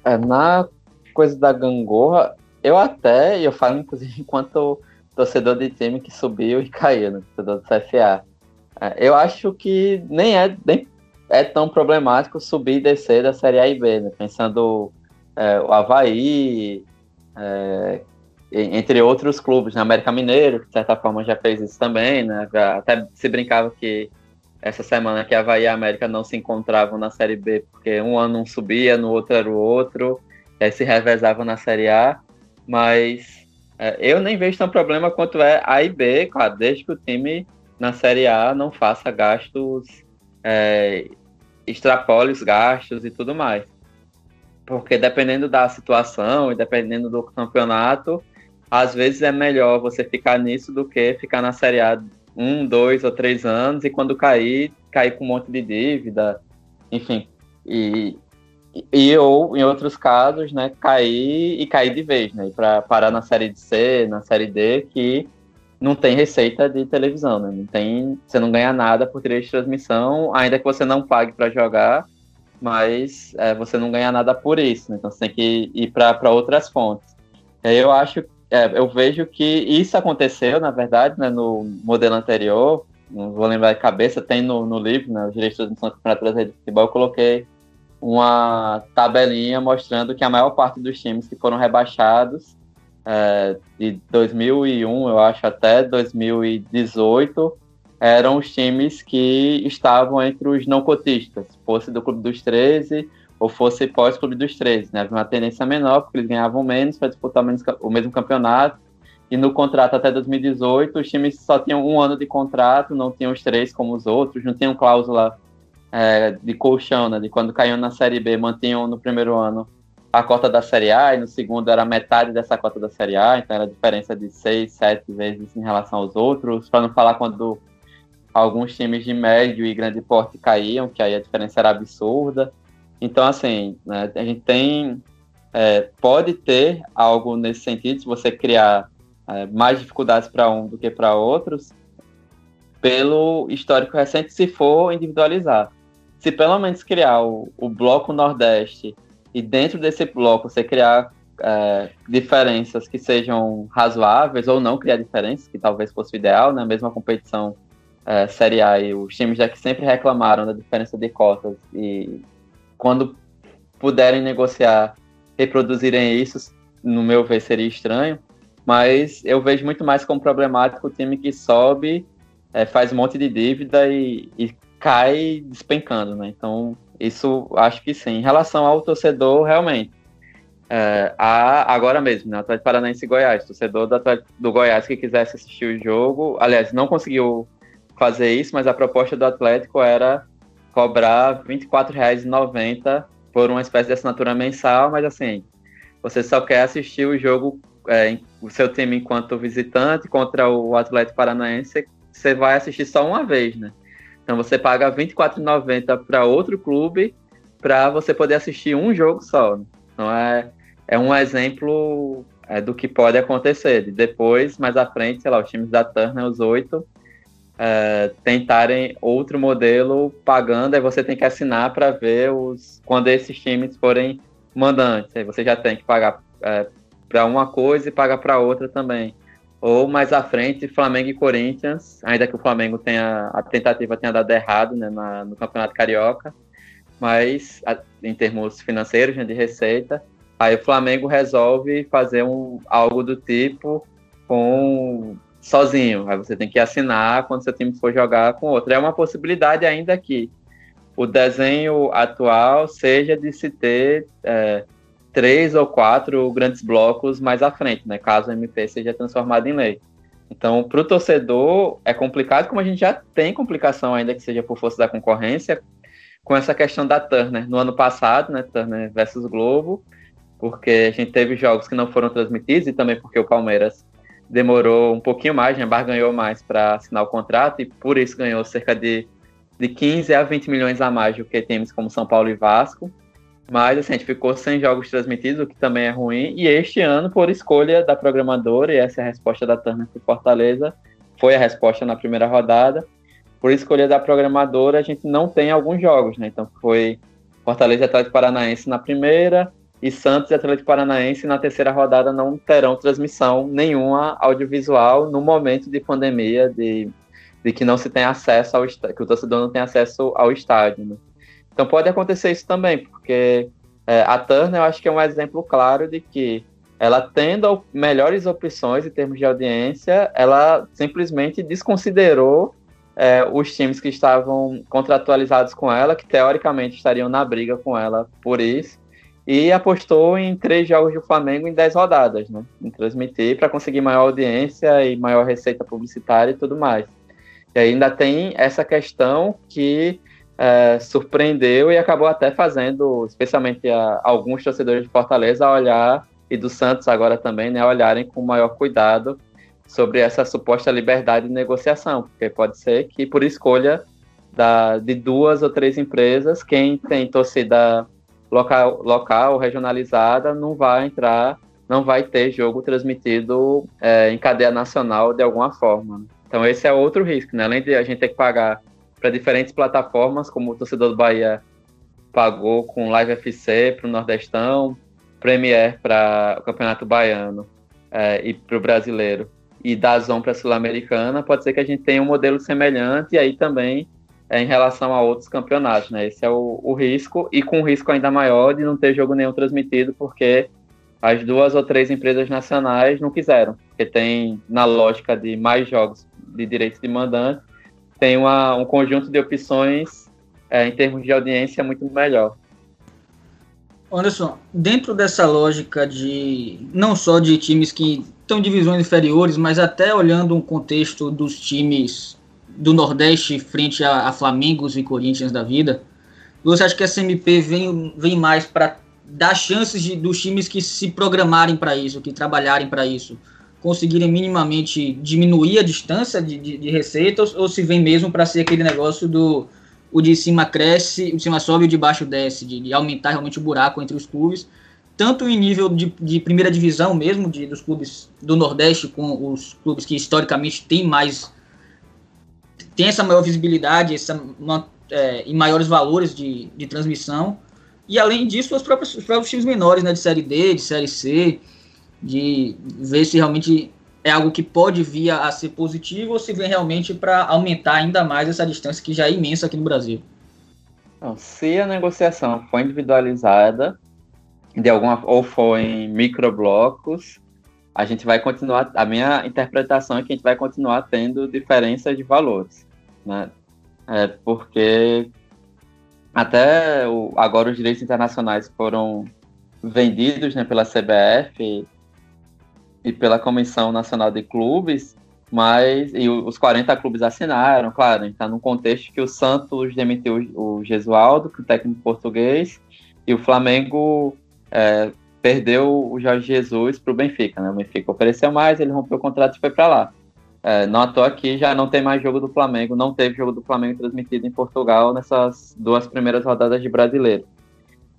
É, na coisa da gangorra, eu até, eu falo inclusive enquanto torcedor de time que subiu e caiu, né? Torcedor do CFA. É, eu acho que nem é, nem é tão problemático subir e descer da Série A e B, né? Pensando é, o Havaí, é, entre outros clubes, na né? América Mineiro, que de certa forma já fez isso também, né? Até se brincava que essa semana que Havaí e a América não se encontravam na Série B, porque um ano um subia, no outro era o outro, e aí se revezavam na Série A, mas é, eu nem vejo tão problema quanto é A e B, claro, desde que o time na Série A não faça gastos, é, extrapole os gastos e tudo mais. Porque dependendo da situação e dependendo do campeonato, às vezes é melhor você ficar nisso do que ficar na Série A um, dois ou três anos e quando cair, cair com um monte de dívida, enfim. E, e ou, em outros casos, né, cair e cair de vez, né? Para parar na série C, na série D, que não tem receita de televisão, né? Não tem, você não ganha nada por direito de transmissão, ainda que você não pague para jogar, mas é, você não ganha nada por isso, né? Então você tem que ir para outras fontes. Eu acho, é, eu vejo que isso aconteceu, na verdade, né, no modelo anterior, não vou lembrar de cabeça, tem no, no livro, né, os direitos de Brasileiro de Futebol, eu coloquei uma tabelinha mostrando que a maior parte dos times que foram rebaixados é, de 2001, eu acho, até 2018, eram os times que estavam entre os não cotistas, fosse do Clube dos 13 ou fosse pós-Clube dos 13. Né? Havia uma tendência menor, porque eles ganhavam menos para disputar o mesmo campeonato. E no contrato até 2018, os times só tinham um ano de contrato, não tinham os três como os outros, não tinham cláusula é, de colchão, né, de quando caíam na Série B, mantinham no primeiro ano a cota da Série A e no segundo era metade dessa cota da Série A, então era diferença de seis, sete vezes em relação aos outros, para não falar quando alguns times de médio e grande porte caíam, que aí a diferença era absurda. Então, assim, né, a gente tem. É, pode ter algo nesse sentido, se você criar é, mais dificuldades para um do que para outros, pelo histórico recente, se for individualizar se pelo menos criar o, o bloco Nordeste e dentro desse bloco você criar é, diferenças que sejam razoáveis ou não criar diferenças, que talvez fosse o ideal, né? mesma competição é, Série A e os times já que sempre reclamaram da diferença de cotas e quando puderem negociar, reproduzirem isso, no meu ver seria estranho, mas eu vejo muito mais como problemático o time que sobe, é, faz um monte de dívida e, e cai despencando, né? Então, isso acho que sim. Em relação ao torcedor, realmente. É, agora mesmo, né? Atlético Paranaense e Goiás. Torcedor do, do Goiás que quisesse assistir o jogo, aliás, não conseguiu fazer isso, mas a proposta do Atlético era cobrar R$ 24,90 por uma espécie de assinatura mensal, mas assim, você só quer assistir o jogo, é, o seu time enquanto visitante contra o Atlético Paranaense, você vai assistir só uma vez, né? Então você paga R$ 24,90 para outro clube para você poder assistir um jogo só. Né? Então é, é um exemplo é, do que pode acontecer. depois, mais à frente, sei lá, os times da Turner, os oito, é, tentarem outro modelo pagando, aí você tem que assinar para ver os quando esses times forem mandantes. Aí você já tem que pagar é, para uma coisa e pagar para outra também ou mais à frente Flamengo e Corinthians, ainda que o Flamengo tenha a tentativa tenha dado errado né, na, no Campeonato Carioca, mas a, em termos financeiros, né, de receita, aí o Flamengo resolve fazer um, algo do tipo com sozinho, aí você tem que assinar quando seu time for jogar com outro. É uma possibilidade ainda que o desenho atual seja de se ter é, três ou quatro grandes blocos mais à frente, né? Caso o MP seja transformado em lei. Então, para o torcedor é complicado, como a gente já tem complicação ainda que seja por força da concorrência, com essa questão da Turner. No ano passado, né, Turner versus Globo, porque a gente teve jogos que não foram transmitidos e também porque o Palmeiras demorou um pouquinho mais, né, barganhou mais para assinar o contrato e por isso ganhou cerca de, de 15 a 20 milhões a mais do que times como São Paulo e Vasco. Mas assim, a gente ficou sem jogos transmitidos, o que também é ruim. E este ano, por escolha da programadora, e essa é a resposta da Turner para Fortaleza, foi a resposta na primeira rodada. Por escolha da programadora, a gente não tem alguns jogos, né? Então foi Fortaleza Atlético Paranaense na primeira, e Santos e Atlético Paranaense na terceira rodada não terão transmissão nenhuma audiovisual no momento de pandemia, de, de que não se tem acesso ao que o torcedor não tem acesso ao estádio. Né? Então pode acontecer isso também, porque é, a Turner eu acho que é um exemplo claro de que ela tendo melhores opções em termos de audiência, ela simplesmente desconsiderou é, os times que estavam contratualizados com ela, que teoricamente estariam na briga com ela por isso, e apostou em três jogos do Flamengo em dez rodadas, né? Em transmitir para conseguir maior audiência e maior receita publicitária e tudo mais. E ainda tem essa questão que é, surpreendeu e acabou até fazendo, especialmente a, alguns torcedores de Fortaleza, a olhar e do Santos agora também, né, olharem com maior cuidado sobre essa suposta liberdade de negociação, porque pode ser que por escolha da, de duas ou três empresas, quem tem torcida local, local regionalizada não vai entrar, não vai ter jogo transmitido é, em cadeia nacional de alguma forma. Então esse é outro risco, né? Além de a gente ter que pagar para diferentes plataformas, como o torcedor do Bahia pagou com Live FC para o Nordestão, Premier para o Campeonato Baiano é, e para o Brasileiro e Dazon para a Sul-Americana, pode ser que a gente tenha um modelo semelhante e aí também em relação a outros campeonatos, né? Esse é o, o, risco e com um risco ainda maior de não ter jogo nenhum transmitido porque as duas ou três empresas nacionais não quiseram, porque tem na lógica de mais jogos de direitos de mandante tem uma, um conjunto de opções é, em termos de audiência muito melhor. Anderson, dentro dessa lógica de não só de times que estão em divisões inferiores, mas até olhando um contexto dos times do Nordeste frente a, a Flamengos e Corinthians da vida, você acha que a SMP vem, vem mais para dar chances de, dos times que se programarem para isso, que trabalharem para isso, conseguirem minimamente diminuir a distância de, de, de receitas, ou se vem mesmo para ser aquele negócio do o de cima cresce, o de cima sobe e o de baixo desce, de, de aumentar realmente o buraco entre os clubes, tanto em nível de, de primeira divisão mesmo, de, dos clubes do Nordeste, com os clubes que historicamente têm mais. Tem essa maior visibilidade essa, uma, é, e maiores valores de, de transmissão. E além disso, os próprios, os próprios times menores, né, de Série D, de Série C, de ver se realmente é algo que pode vir a ser positivo ou se vem realmente para aumentar ainda mais essa distância que já é imensa aqui no Brasil. Não, se a negociação for individualizada, de alguma ou for em microblocos, a gente vai continuar. A minha interpretação é que a gente vai continuar tendo diferenças de valores, né? É porque até o, agora os direitos internacionais foram vendidos né, pela CBF e pela Comissão Nacional de Clubes, mas e os 40 clubes assinaram, claro, está num contexto que o Santos demitiu o Gesualdo, que é o técnico português, e o Flamengo é, perdeu o Jorge Jesus para o Benfica, né? O Benfica ofereceu mais, ele rompeu o contrato e foi para lá. É, não à toa que já não tem mais jogo do Flamengo, não teve jogo do Flamengo transmitido em Portugal nessas duas primeiras rodadas de brasileiro.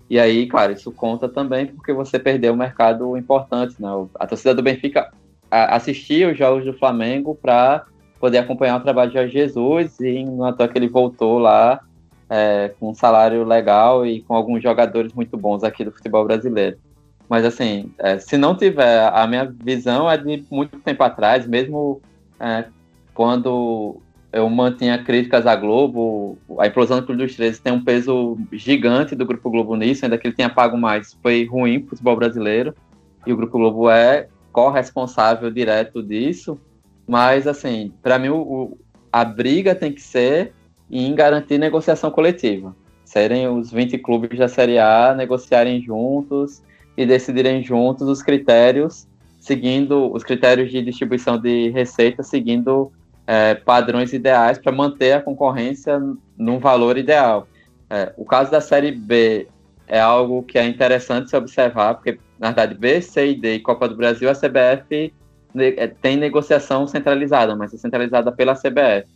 E aí, claro, isso conta também porque você perdeu um mercado importante, né? A torcida do Benfica assistia os jogos do Flamengo para poder acompanhar o trabalho de Jorge Jesus e no até que ele voltou lá é, com um salário legal e com alguns jogadores muito bons aqui do futebol brasileiro. Mas assim, é, se não tiver, a minha visão é de muito tempo atrás, mesmo é, quando eu mantinha críticas à Globo. A implosão do Clube dos 13 tem um peso gigante do Grupo Globo nisso, ainda que ele tenha pago mais. Foi ruim para o futebol brasileiro e o Grupo Globo é corresponsável direto disso. Mas, assim, para mim, o, a briga tem que ser em garantir negociação coletiva. Serem os 20 clubes da Série A negociarem juntos e decidirem juntos os critérios, seguindo os critérios de distribuição de receita, seguindo é, padrões ideais para manter a concorrência num valor ideal. É, o caso da Série B é algo que é interessante se observar, porque, na verdade, B, C e D e Copa do Brasil, a CBF é, tem negociação centralizada, mas é centralizada pela CBF.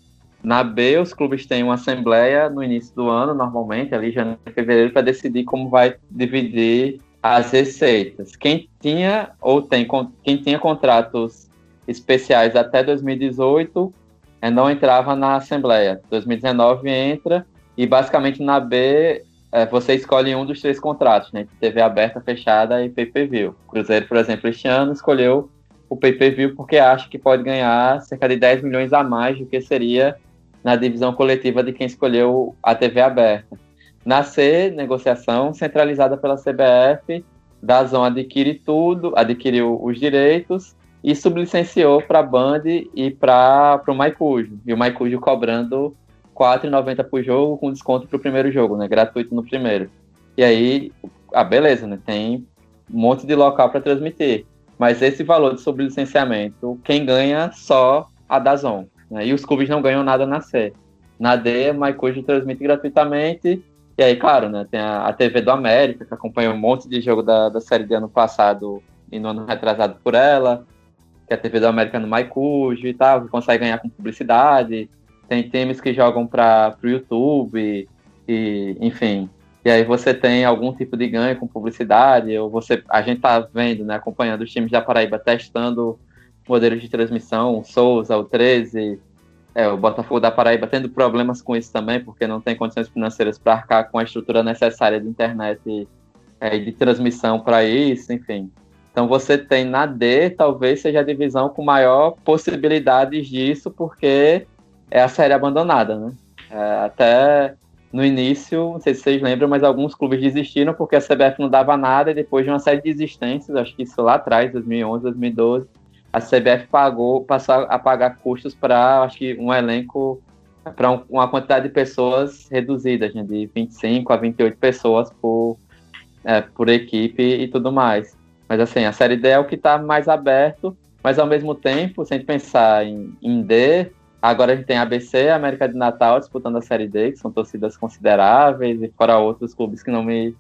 Na B, os clubes têm uma assembleia no início do ano, normalmente, ali janeiro fevereiro, para decidir como vai dividir as receitas. Quem tinha ou tem quem tinha contratos especiais até 2018 é, não entrava na Assembleia. 2019 entra e basicamente na B é, você escolhe um dos três contratos, né? TV aberta, fechada e pay-per-view. Cruzeiro, por exemplo, este ano escolheu o pay-per-view porque acha que pode ganhar cerca de 10 milhões a mais do que seria na divisão coletiva de quem escolheu a TV aberta. Na C, negociação centralizada pela CBF, Dazon adquire tudo, adquiriu os direitos e sublicenciou para a Band e para o Maicujo. E o Maicujo cobrando R$ 4,90 por jogo, com desconto para o primeiro jogo, né? Gratuito no primeiro. E aí, ah, beleza, né? Tem um monte de local para transmitir. Mas esse valor de sublicenciamento, quem ganha só a Dazon. Né? E os clubes não ganham nada na C. Na D, Maicujo transmite gratuitamente. E aí, claro, né? Tem a, a TV do América, que acompanha um monte de jogo da, da série de ano passado e no ano retrasado por ela que é a TV do América no Maicujo e tal, que consegue ganhar com publicidade. Tem times que jogam para o YouTube, e, enfim. E aí você tem algum tipo de ganho com publicidade, ou você, a gente tá vendo, né, acompanhando os times da Paraíba testando modelos de transmissão, o Souza, o 13, é, o Botafogo da Paraíba tendo problemas com isso também, porque não tem condições financeiras para arcar com a estrutura necessária de internet e, é, de transmissão para isso, enfim. Então você tem na D, talvez seja a divisão com maior possibilidades disso, porque é a série abandonada, né? É, até no início, não sei se vocês lembram, mas alguns clubes desistiram porque a CBF não dava nada e depois de uma série de desistências, acho que isso lá atrás, 2011, 2012, a CBF pagou, passou a pagar custos para, acho que um elenco para um, uma quantidade de pessoas reduzidas, né, de 25 a 28 pessoas por, é, por equipe e tudo mais. Mas assim, a série D é o que está mais aberto, mas ao mesmo tempo, se a gente pensar em, em D, agora a gente tem ABC, América de Natal disputando a série D, que são torcidas consideráveis, e fora outros clubes que não me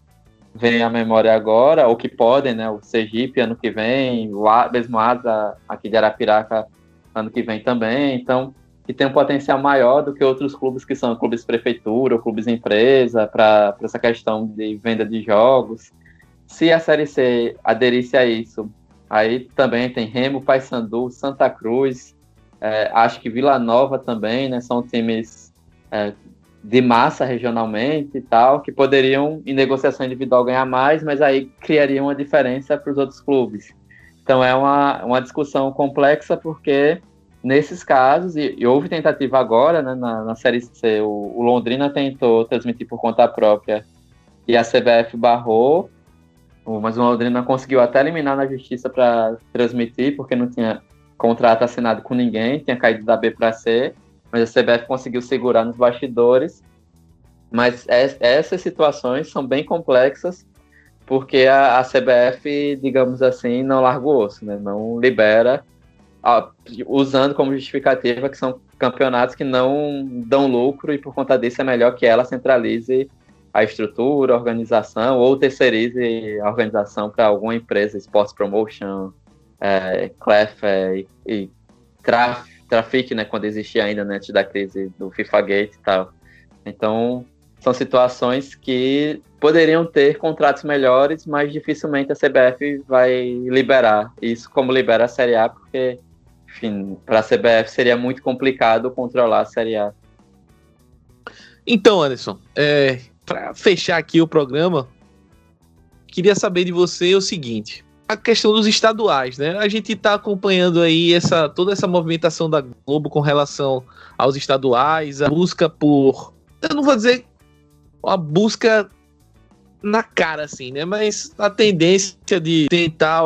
vêm à memória agora, ou que podem, né? O Sergipe ano que vem, o mesmo Asa aqui de Arapiraca ano que vem também. Então, que tem um potencial maior do que outros clubes que são clubes prefeitura ou clubes empresa para essa questão de venda de jogos. Se a Série C aderisse a isso, aí também tem Remo, Paysandu, Santa Cruz, é, acho que Vila Nova também, né? São times é, de massa regionalmente e tal, que poderiam, em negociação individual, ganhar mais, mas aí criariam uma diferença para os outros clubes. Então é uma, uma discussão complexa, porque nesses casos, e, e houve tentativa agora, né, na, na Série C, o, o Londrina tentou transmitir por conta própria e a CBF barrou, mas o Londrina conseguiu até eliminar na justiça para transmitir, porque não tinha contrato assinado com ninguém, tinha caído da B para C, mas a CBF conseguiu segurar nos bastidores. Mas essas situações são bem complexas, porque a, a CBF, digamos assim, não larga o osso, né? não libera, usando como justificativa que são campeonatos que não dão lucro e por conta disso é melhor que ela centralize a estrutura, a organização, ou terceirize a organização para alguma empresa, Sports Promotion, é, Clef é, e Traf, Trafic, né, quando existia ainda, né, antes da crise do FIFA Gate e tal. Então, são situações que poderiam ter contratos melhores, mas dificilmente a CBF vai liberar isso como libera a Série A, porque, enfim, para a CBF seria muito complicado controlar a Série A. Então, Anderson, é, para fechar aqui o programa, queria saber de você o seguinte: a questão dos estaduais, né? A gente está acompanhando aí essa toda essa movimentação da Globo com relação aos estaduais, a busca por, eu não vou dizer uma busca na cara assim, né? Mas a tendência de tentar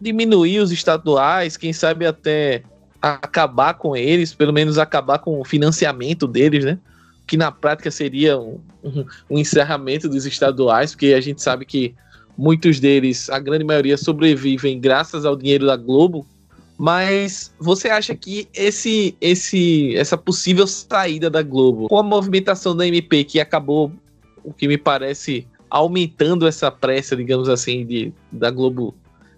diminuir os estaduais, quem sabe até acabar com eles, pelo menos acabar com o financiamento deles, né? que na prática seria um, um, encerramento dos estaduais, porque a gente sabe que muitos deles, a grande maioria, sobrevivem graças ao dinheiro da Globo. Mas você acha que esse, esse, essa possível saída da Globo, com a movimentação da MP que acabou, o que me parece, aumentando essa pressa, digamos assim, de, da Globo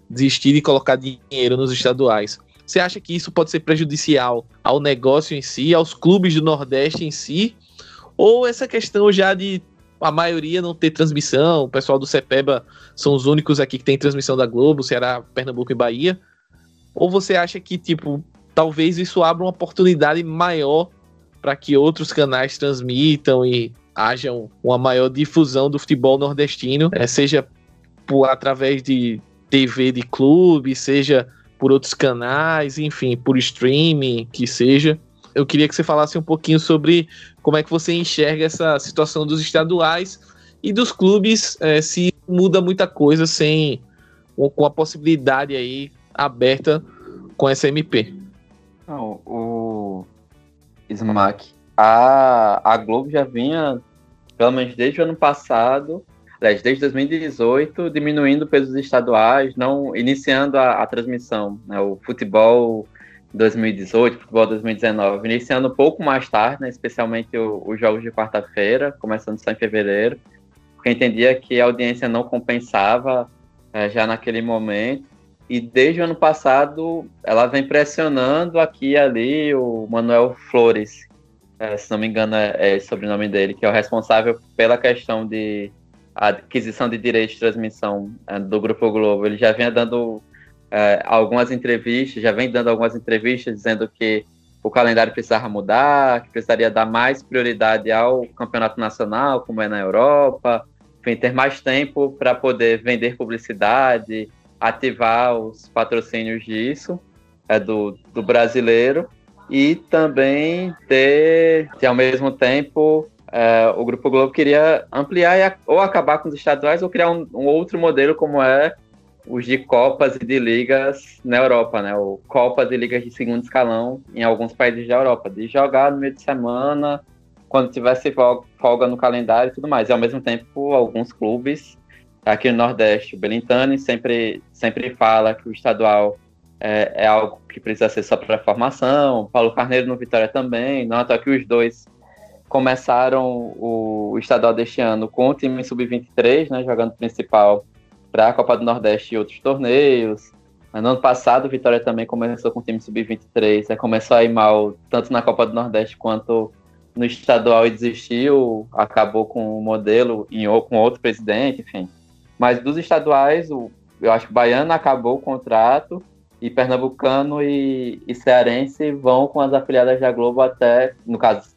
desistir de colocar dinheiro nos estaduais, você acha que isso pode ser prejudicial ao negócio em si, aos clubes do Nordeste em si? Ou essa questão já de a maioria não ter transmissão, o pessoal do CEPEBA são os únicos aqui que tem transmissão da Globo, Ceará, Pernambuco e Bahia? Ou você acha que, tipo, talvez isso abra uma oportunidade maior para que outros canais transmitam e haja uma maior difusão do futebol nordestino, é, seja por, através de TV de clube, seja por outros canais, enfim, por streaming, que seja eu queria que você falasse um pouquinho sobre como é que você enxerga essa situação dos estaduais e dos clubes, é, se muda muita coisa sem com a possibilidade aí aberta com essa MP. Não, o Smack, a, a Globo já vinha, pelo menos desde o ano passado, desde 2018, diminuindo o peso dos estaduais, não iniciando a, a transmissão, né, o futebol 2018, futebol 2019, iniciando um pouco mais tarde, né, especialmente os jogos de quarta-feira, começando só em fevereiro, porque entendia que a audiência não compensava é, já naquele momento. E desde o ano passado, ela vem pressionando aqui e ali o Manuel Flores, é, se não me engano é, é o sobrenome dele, que é o responsável pela questão de aquisição de direitos de transmissão é, do Grupo Globo. Ele já vinha dando é, algumas entrevistas, já vem dando algumas entrevistas dizendo que o calendário precisava mudar, que precisaria dar mais prioridade ao campeonato nacional, como é na Europa, enfim, ter mais tempo para poder vender publicidade, ativar os patrocínios disso, é, do, do brasileiro, e também ter, ter ao mesmo tempo, é, o Grupo Globo queria ampliar ou acabar com os estaduais ou criar um, um outro modelo como é os de Copas e de Ligas na Europa, né? O Copas e Ligas de segundo escalão em alguns países da Europa, de jogar no meio de semana, quando tivesse folga no calendário e tudo mais. E ao mesmo tempo, alguns clubes aqui no Nordeste, o Belintani sempre, sempre fala que o estadual é, é algo que precisa ser só para formação, Paulo Carneiro no Vitória também, não que os dois começaram o, o estadual deste ano com o time sub-23, né, jogando principal para a Copa do Nordeste e outros torneios. No ano passado, o Vitória também começou com o time sub-23, né? começou a ir mal tanto na Copa do Nordeste quanto no estadual e desistiu, acabou com o modelo com outro presidente, enfim. Mas dos estaduais, o, eu acho que o Baiano acabou o contrato e Pernambucano e, e Cearense vão com as afiliadas da Globo até, no caso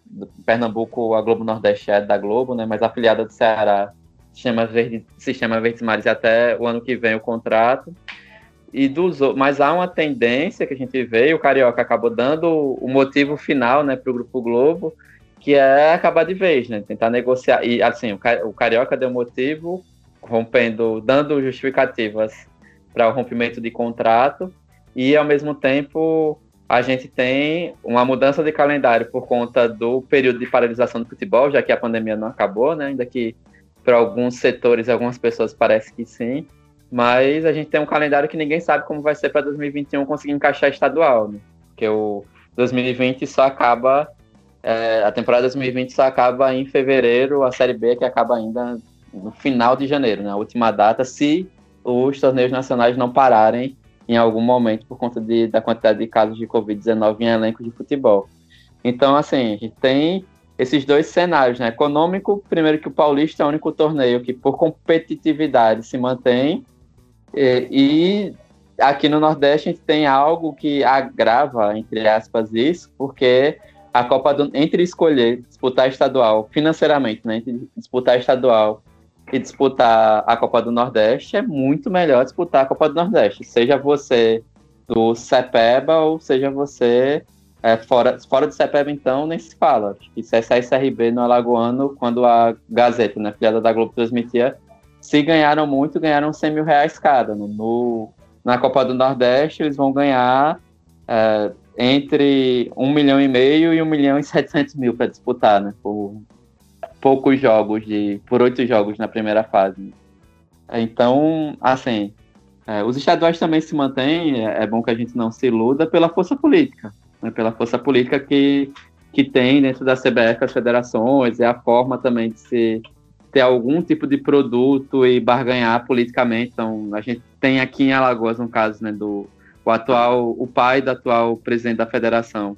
Pernambuco, a Globo Nordeste é da Globo, né? Mas a afiliada do Ceará Sistema Verde, Sistema Verdes Mares até o ano que vem o contrato. E dos, mas há uma tendência que a gente vê, e o Carioca acabou dando o motivo final né, para o Grupo Globo, que é acabar de vez, né? Tentar negociar. E assim, o Carioca deu motivo, rompendo, dando justificativas para o rompimento de contrato, e ao mesmo tempo a gente tem uma mudança de calendário por conta do período de paralisação do futebol, já que a pandemia não acabou, né? Ainda que para alguns setores, algumas pessoas parece que sim, mas a gente tem um calendário que ninguém sabe como vai ser para 2021 conseguir encaixar estadual, né? Porque o 2020 só acaba, é, a temporada 2020 só acaba em fevereiro, a Série B que acaba ainda no final de janeiro, né? A última data, se os torneios nacionais não pararem em algum momento por conta de, da quantidade de casos de Covid-19 em elenco de futebol. Então, assim, a gente tem esses dois cenários, né? Econômico, primeiro que o Paulista é o único torneio que por competitividade se mantém e, e aqui no Nordeste a gente tem algo que agrava, entre aspas, isso, porque a Copa do entre escolher disputar estadual financeiramente, né? Entre disputar estadual e disputar a Copa do Nordeste é muito melhor disputar a Copa do Nordeste, seja você do CEPEBA ou seja você é, fora, fora do CEPEB, então, nem se fala. Que CSA e CRB no Alagoano, quando a Gazeta, né, filhada da Globo, transmitia, se ganharam muito, ganharam 100 mil reais cada. No, no na Copa do Nordeste, eles vão ganhar é, entre 1 milhão e meio e 1 milhão e 700 mil para disputar, né, por poucos jogos, de, por oito jogos na primeira fase. Então, assim, é, os estaduais também se mantêm, é, é bom que a gente não se iluda pela força política né, pela força política que, que tem dentro da CBF as federações, é a forma também de se ter algum tipo de produto e barganhar politicamente. Então, a gente tem aqui em Alagoas um caso né, do o atual, o pai do atual presidente da federação,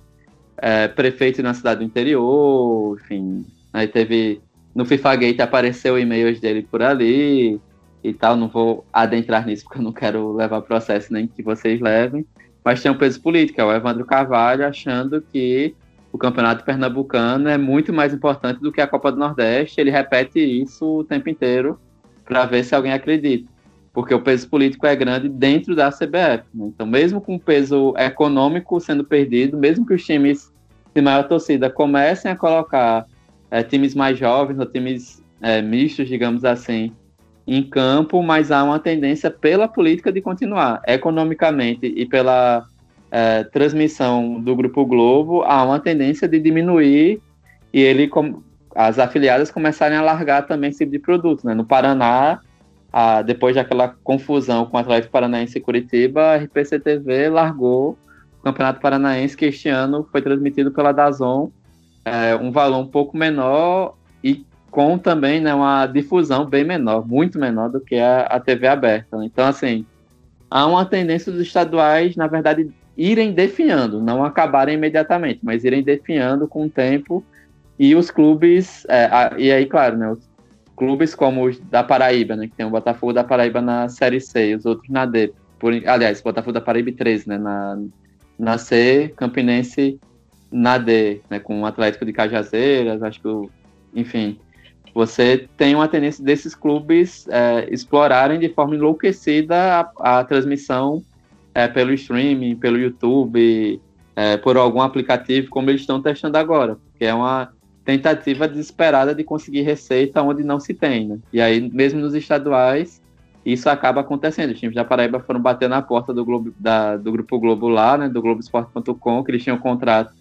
é, prefeito na cidade do interior, enfim, aí teve no FIFA Gate apareceu e-mails dele por ali e tal, não vou adentrar nisso porque eu não quero levar processo nem que vocês levem, mas tem um peso político, é o Evandro Carvalho achando que o Campeonato Pernambucano é muito mais importante do que a Copa do Nordeste. Ele repete isso o tempo inteiro para ver se alguém acredita. Porque o peso político é grande dentro da CBF. Né? Então, mesmo com o peso econômico sendo perdido, mesmo que os times de maior torcida comecem a colocar é, times mais jovens ou times é, mistos, digamos assim, em campo, mas há uma tendência pela política de continuar. Economicamente e pela é, transmissão do Grupo Globo, há uma tendência de diminuir e ele as afiliadas começarem a largar também esse tipo de produto. Né? No Paraná, a, depois daquela confusão com o Atlético Paranaense e Curitiba, a RPC TV largou o Campeonato Paranaense, que este ano foi transmitido pela Dazon, é, um valor um pouco menor com também né, uma difusão bem menor, muito menor do que a, a TV aberta. Então, assim, há uma tendência dos estaduais, na verdade, irem definhando, não acabarem imediatamente, mas irem definhando com o tempo e os clubes, é, a, e aí, claro, né, os clubes como os da Paraíba, né, que tem o Botafogo da Paraíba na Série C, os outros na D, por, aliás, Botafogo da Paraíba 13, né, na, na C, Campinense na D, né, com o Atlético de Cajazeiras, acho que, enfim, você tem uma tendência desses clubes é, explorarem de forma enlouquecida a, a transmissão é, pelo streaming, pelo YouTube, é, por algum aplicativo, como eles estão testando agora, que é uma tentativa desesperada de conseguir receita onde não se tem, né? E aí, mesmo nos estaduais, isso acaba acontecendo. Os times da Paraíba foram bater na porta do, Globo, da, do Grupo Globo lá, né, do Globoesporte.com, que eles tinham contrato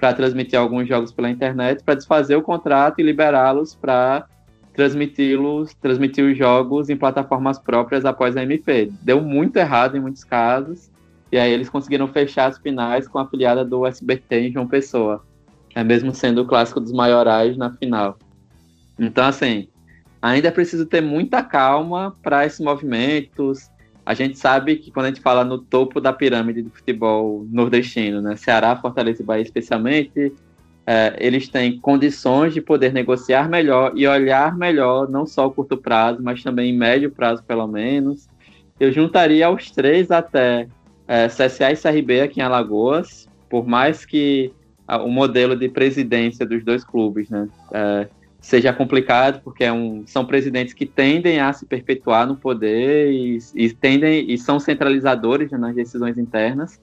para transmitir alguns jogos pela internet, para desfazer o contrato e liberá-los para transmiti-los, transmitir os jogos em plataformas próprias após a MP. Deu muito errado em muitos casos, e aí eles conseguiram fechar as finais com a afiliada do SBT em João Pessoa é mesmo sendo o clássico dos maiorais na final. Então, assim, ainda é preciso ter muita calma para esses movimentos. A gente sabe que quando a gente fala no topo da pirâmide do futebol nordestino, né, Ceará, Fortaleza e Bahia especialmente, é, eles têm condições de poder negociar melhor e olhar melhor, não só o curto prazo, mas também em médio prazo, pelo menos. Eu juntaria os três até é, CSA e CRB aqui em Alagoas, por mais que o modelo de presidência dos dois clubes, né? É, seja complicado, porque é um, são presidentes que tendem a se perpetuar no poder e, e tendem e são centralizadores né, nas decisões internas.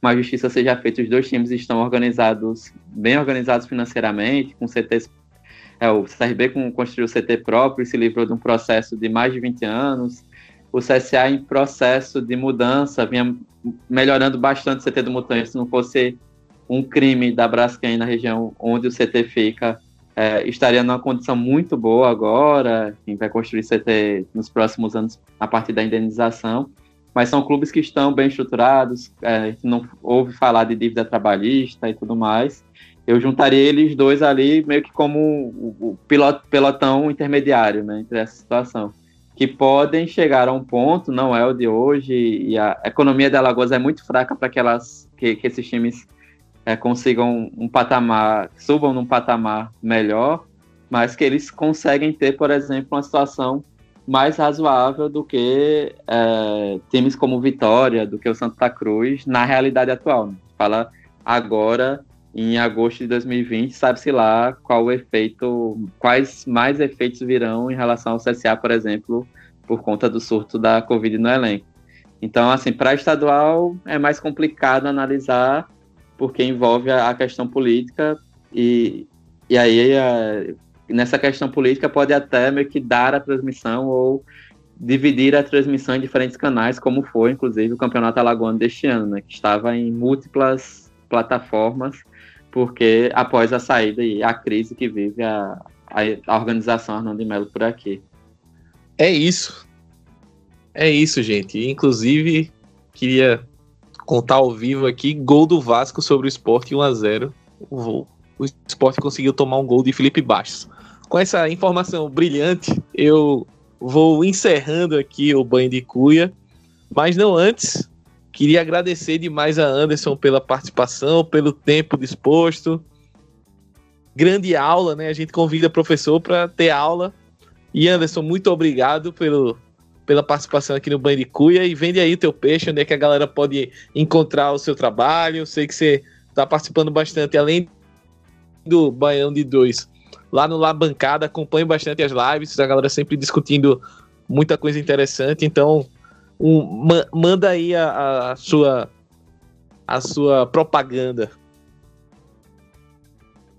Mas a justiça seja feita, os dois times estão organizados, bem organizados financeiramente, com CTs. É, o CRB construiu o CT próprio e se livrou de um processo de mais de 20 anos. O CSA em processo de mudança, vinha melhorando bastante o CT do Mutante, se não fosse um crime da Braskem na região onde o CT fica é, estaria numa condição muito boa agora, quem vai construir CT nos próximos anos a partir da indenização, mas são clubes que estão bem estruturados, é, não ouve falar de dívida trabalhista e tudo mais. Eu juntaria eles dois ali meio que como o, o pilot, pelotão intermediário né, entre essa situação que podem chegar a um ponto, não é o de hoje, e a economia da Alagoas é muito fraca para que, que, que esses times é, consigam um patamar, subam num patamar melhor, mas que eles conseguem ter, por exemplo, uma situação mais razoável do que é, times como Vitória, do que o Santa Cruz, na realidade atual. Né? Fala agora, em agosto de 2020, sabe-se lá qual o efeito, quais mais efeitos virão em relação ao CSA, por exemplo, por conta do surto da Covid no elenco. Então, assim, para estadual é mais complicado analisar porque envolve a, questão política e, e aí a, nessa questão política pode até meio que dar a transmissão ou dividir a transmissão em diferentes canais, como foi, inclusive, o Campeonato Alagoano deste ano, né, que estava em múltiplas plataformas, porque após a saída e a crise que vive a, a, a organização Arnaldo de Melo por aqui. É isso. É isso, gente. Inclusive, queria contar ao vivo aqui, gol do Vasco sobre o Sport 1 a 0 o, o Sport conseguiu tomar um gol de Felipe Bastos. Com essa informação brilhante, eu vou encerrando aqui o banho de cuia, mas não antes, queria agradecer demais a Anderson pela participação, pelo tempo disposto. Grande aula, né? A gente convida o professor para ter aula. E Anderson, muito obrigado pelo, pela participação aqui no Banho de Cuia e vende aí o teu peixe, onde é que a galera pode encontrar o seu trabalho. Sei que você está participando bastante, além do Baião de Dois. Lá no La Bancada, acompanho bastante as lives, a galera sempre discutindo muita coisa interessante. Então, um, ma manda aí a, a, sua a sua propaganda.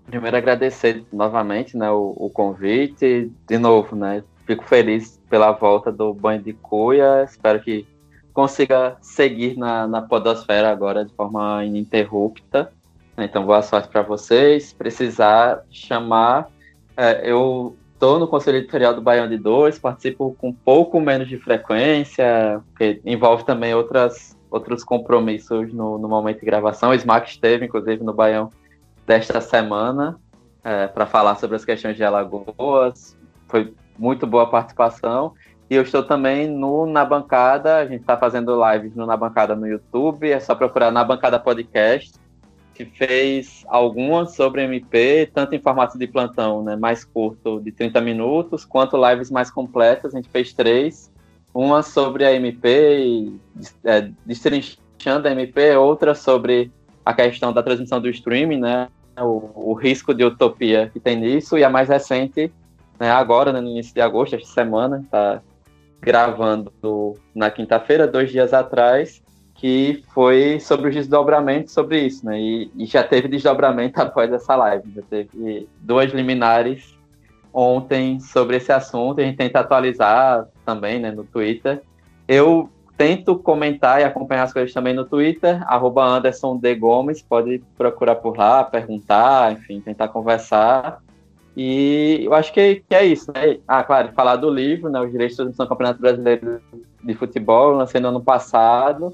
Primeiro agradecer novamente né, o, o convite, de novo, né? fico feliz pela volta do Banho de Cuia. Espero que consiga seguir na, na podosfera agora de forma ininterrupta. Então, boa sorte para vocês. Precisar chamar, é, eu estou no Conselho Editorial do Baião de 2, participo com um pouco menos de frequência, porque envolve também outras, outros compromissos no, no momento de gravação. O Smack esteve, inclusive, no Baião desta semana é, para falar sobre as questões de Alagoas. Foi muito boa participação. E eu estou também no Na Bancada, a gente está fazendo lives no Na Bancada no YouTube, é só procurar Na Bancada Podcast, que fez algumas sobre MP, tanto em formato de plantão, né, mais curto, de 30 minutos, quanto lives mais completas, a gente fez três, uma sobre a MP, é, destrinchando a MP, outra sobre a questão da transmissão do streaming, né, o, o risco de utopia que tem nisso, e a mais recente, né, agora, né, no início de agosto, esta semana, está gravando na quinta-feira, dois dias atrás, que foi sobre os desdobramentos sobre isso, né? E, e, já teve desdobramento após essa live. Já teve duas liminares ontem sobre esse assunto. A gente tenta atualizar também, né, no Twitter. Eu tento comentar e acompanhar as coisas também no Twitter, arroba Anderson D. Gomes, pode procurar por lá, perguntar, enfim, tentar conversar. E eu acho que, que é isso, né? Ah, claro, falar do livro, né? Os direitos de transmissão do Campeonato Brasileiro de Futebol, lancei no ano passado,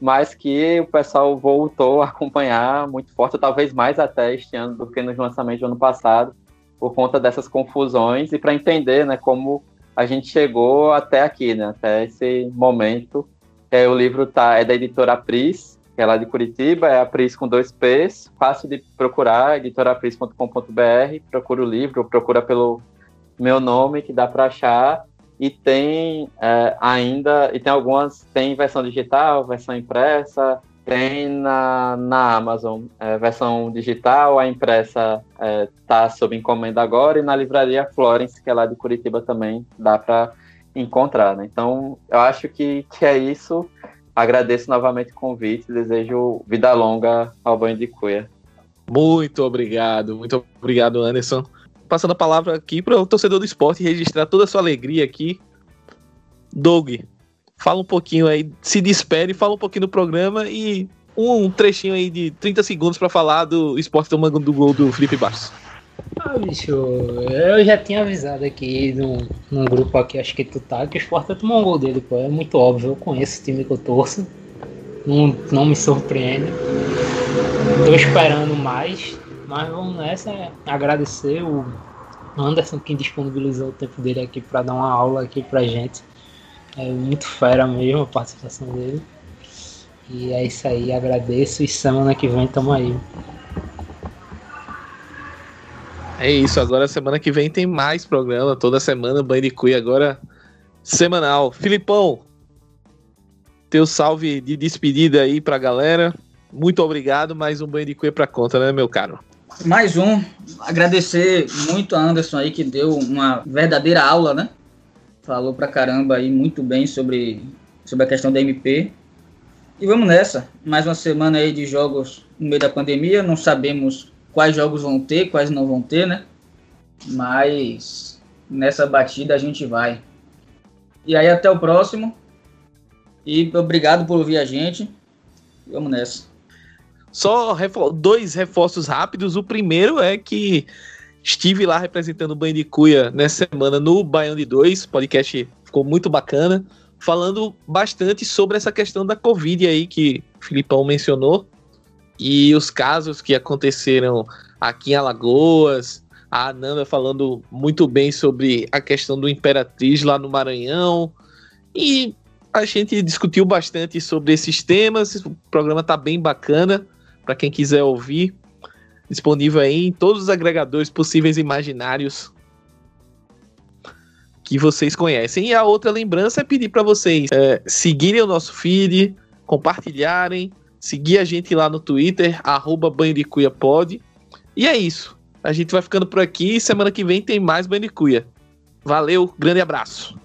mas que o pessoal voltou a acompanhar muito forte, talvez mais até este ano do que nos lançamentos do ano passado, por conta dessas confusões e para entender, né, como a gente chegou até aqui, né, até esse momento. É, o livro tá, é da editora Pris, que é lá de Curitiba, é a Pris com dois P's, fácil de procurar, editorapris.com.br, procura o livro, procura pelo meu nome, que dá para achar, e tem é, ainda, e tem algumas, tem versão digital, versão impressa, tem na, na Amazon, é, versão digital, a impressa está é, sob encomenda agora, e na livraria Florence, que é lá de Curitiba também, dá para encontrar, né? Então, eu acho que, que é isso. Agradeço novamente o convite, desejo vida longa ao banho de cuia. Muito obrigado, muito obrigado, Anderson. Passando a palavra aqui para o torcedor do esporte registrar toda a sua alegria aqui. Doug, fala um pouquinho aí, se despede, fala um pouquinho do programa e um trechinho aí de 30 segundos para falar do esporte tomando do gol do Felipe Bastos. Ah, bicho, eu já tinha avisado aqui num, num grupo aqui, acho que tu tá, que o Sport vai tomar um gol dele, pô. É muito óbvio, eu conheço o time que eu torço. Não, não me surpreende. Tô esperando mais, mas vamos nessa. Agradecer o Anderson que disponibilizou o tempo dele aqui para dar uma aula aqui pra gente. É muito fera mesmo a participação dele. E é isso aí, agradeço e semana que vem tamo aí. É isso, agora semana que vem tem mais programa, toda semana, Cuia, agora semanal. Filipão, teu salve de despedida aí pra galera. Muito obrigado, mais um Cuia pra conta, né, meu caro? Mais um. Agradecer muito a Anderson aí, que deu uma verdadeira aula, né? Falou pra caramba aí muito bem sobre, sobre a questão da MP. E vamos nessa. Mais uma semana aí de jogos no meio da pandemia. Não sabemos quais jogos vão ter, quais não vão ter, né? Mas nessa batida a gente vai. E aí até o próximo. E obrigado por ouvir a gente. Vamos nessa. Só dois reforços rápidos. O primeiro é que estive lá representando o Banho de Cuia nessa semana no Baião de 2. podcast ficou muito bacana. Falando bastante sobre essa questão da Covid aí que o Filipão mencionou e os casos que aconteceram aqui em Alagoas, a Ananda falando muito bem sobre a questão do Imperatriz lá no Maranhão. E a gente discutiu bastante sobre esses temas. O programa tá bem bacana para quem quiser ouvir. Disponível aí em todos os agregadores possíveis e imaginários que vocês conhecem. E a outra lembrança é pedir para vocês é, seguirem o nosso feed, compartilharem, seguir a gente lá no Twitter, arroba Banho de Cuia Pod. E é isso. A gente vai ficando por aqui semana que vem tem mais Banho de Cuia. Valeu, grande abraço.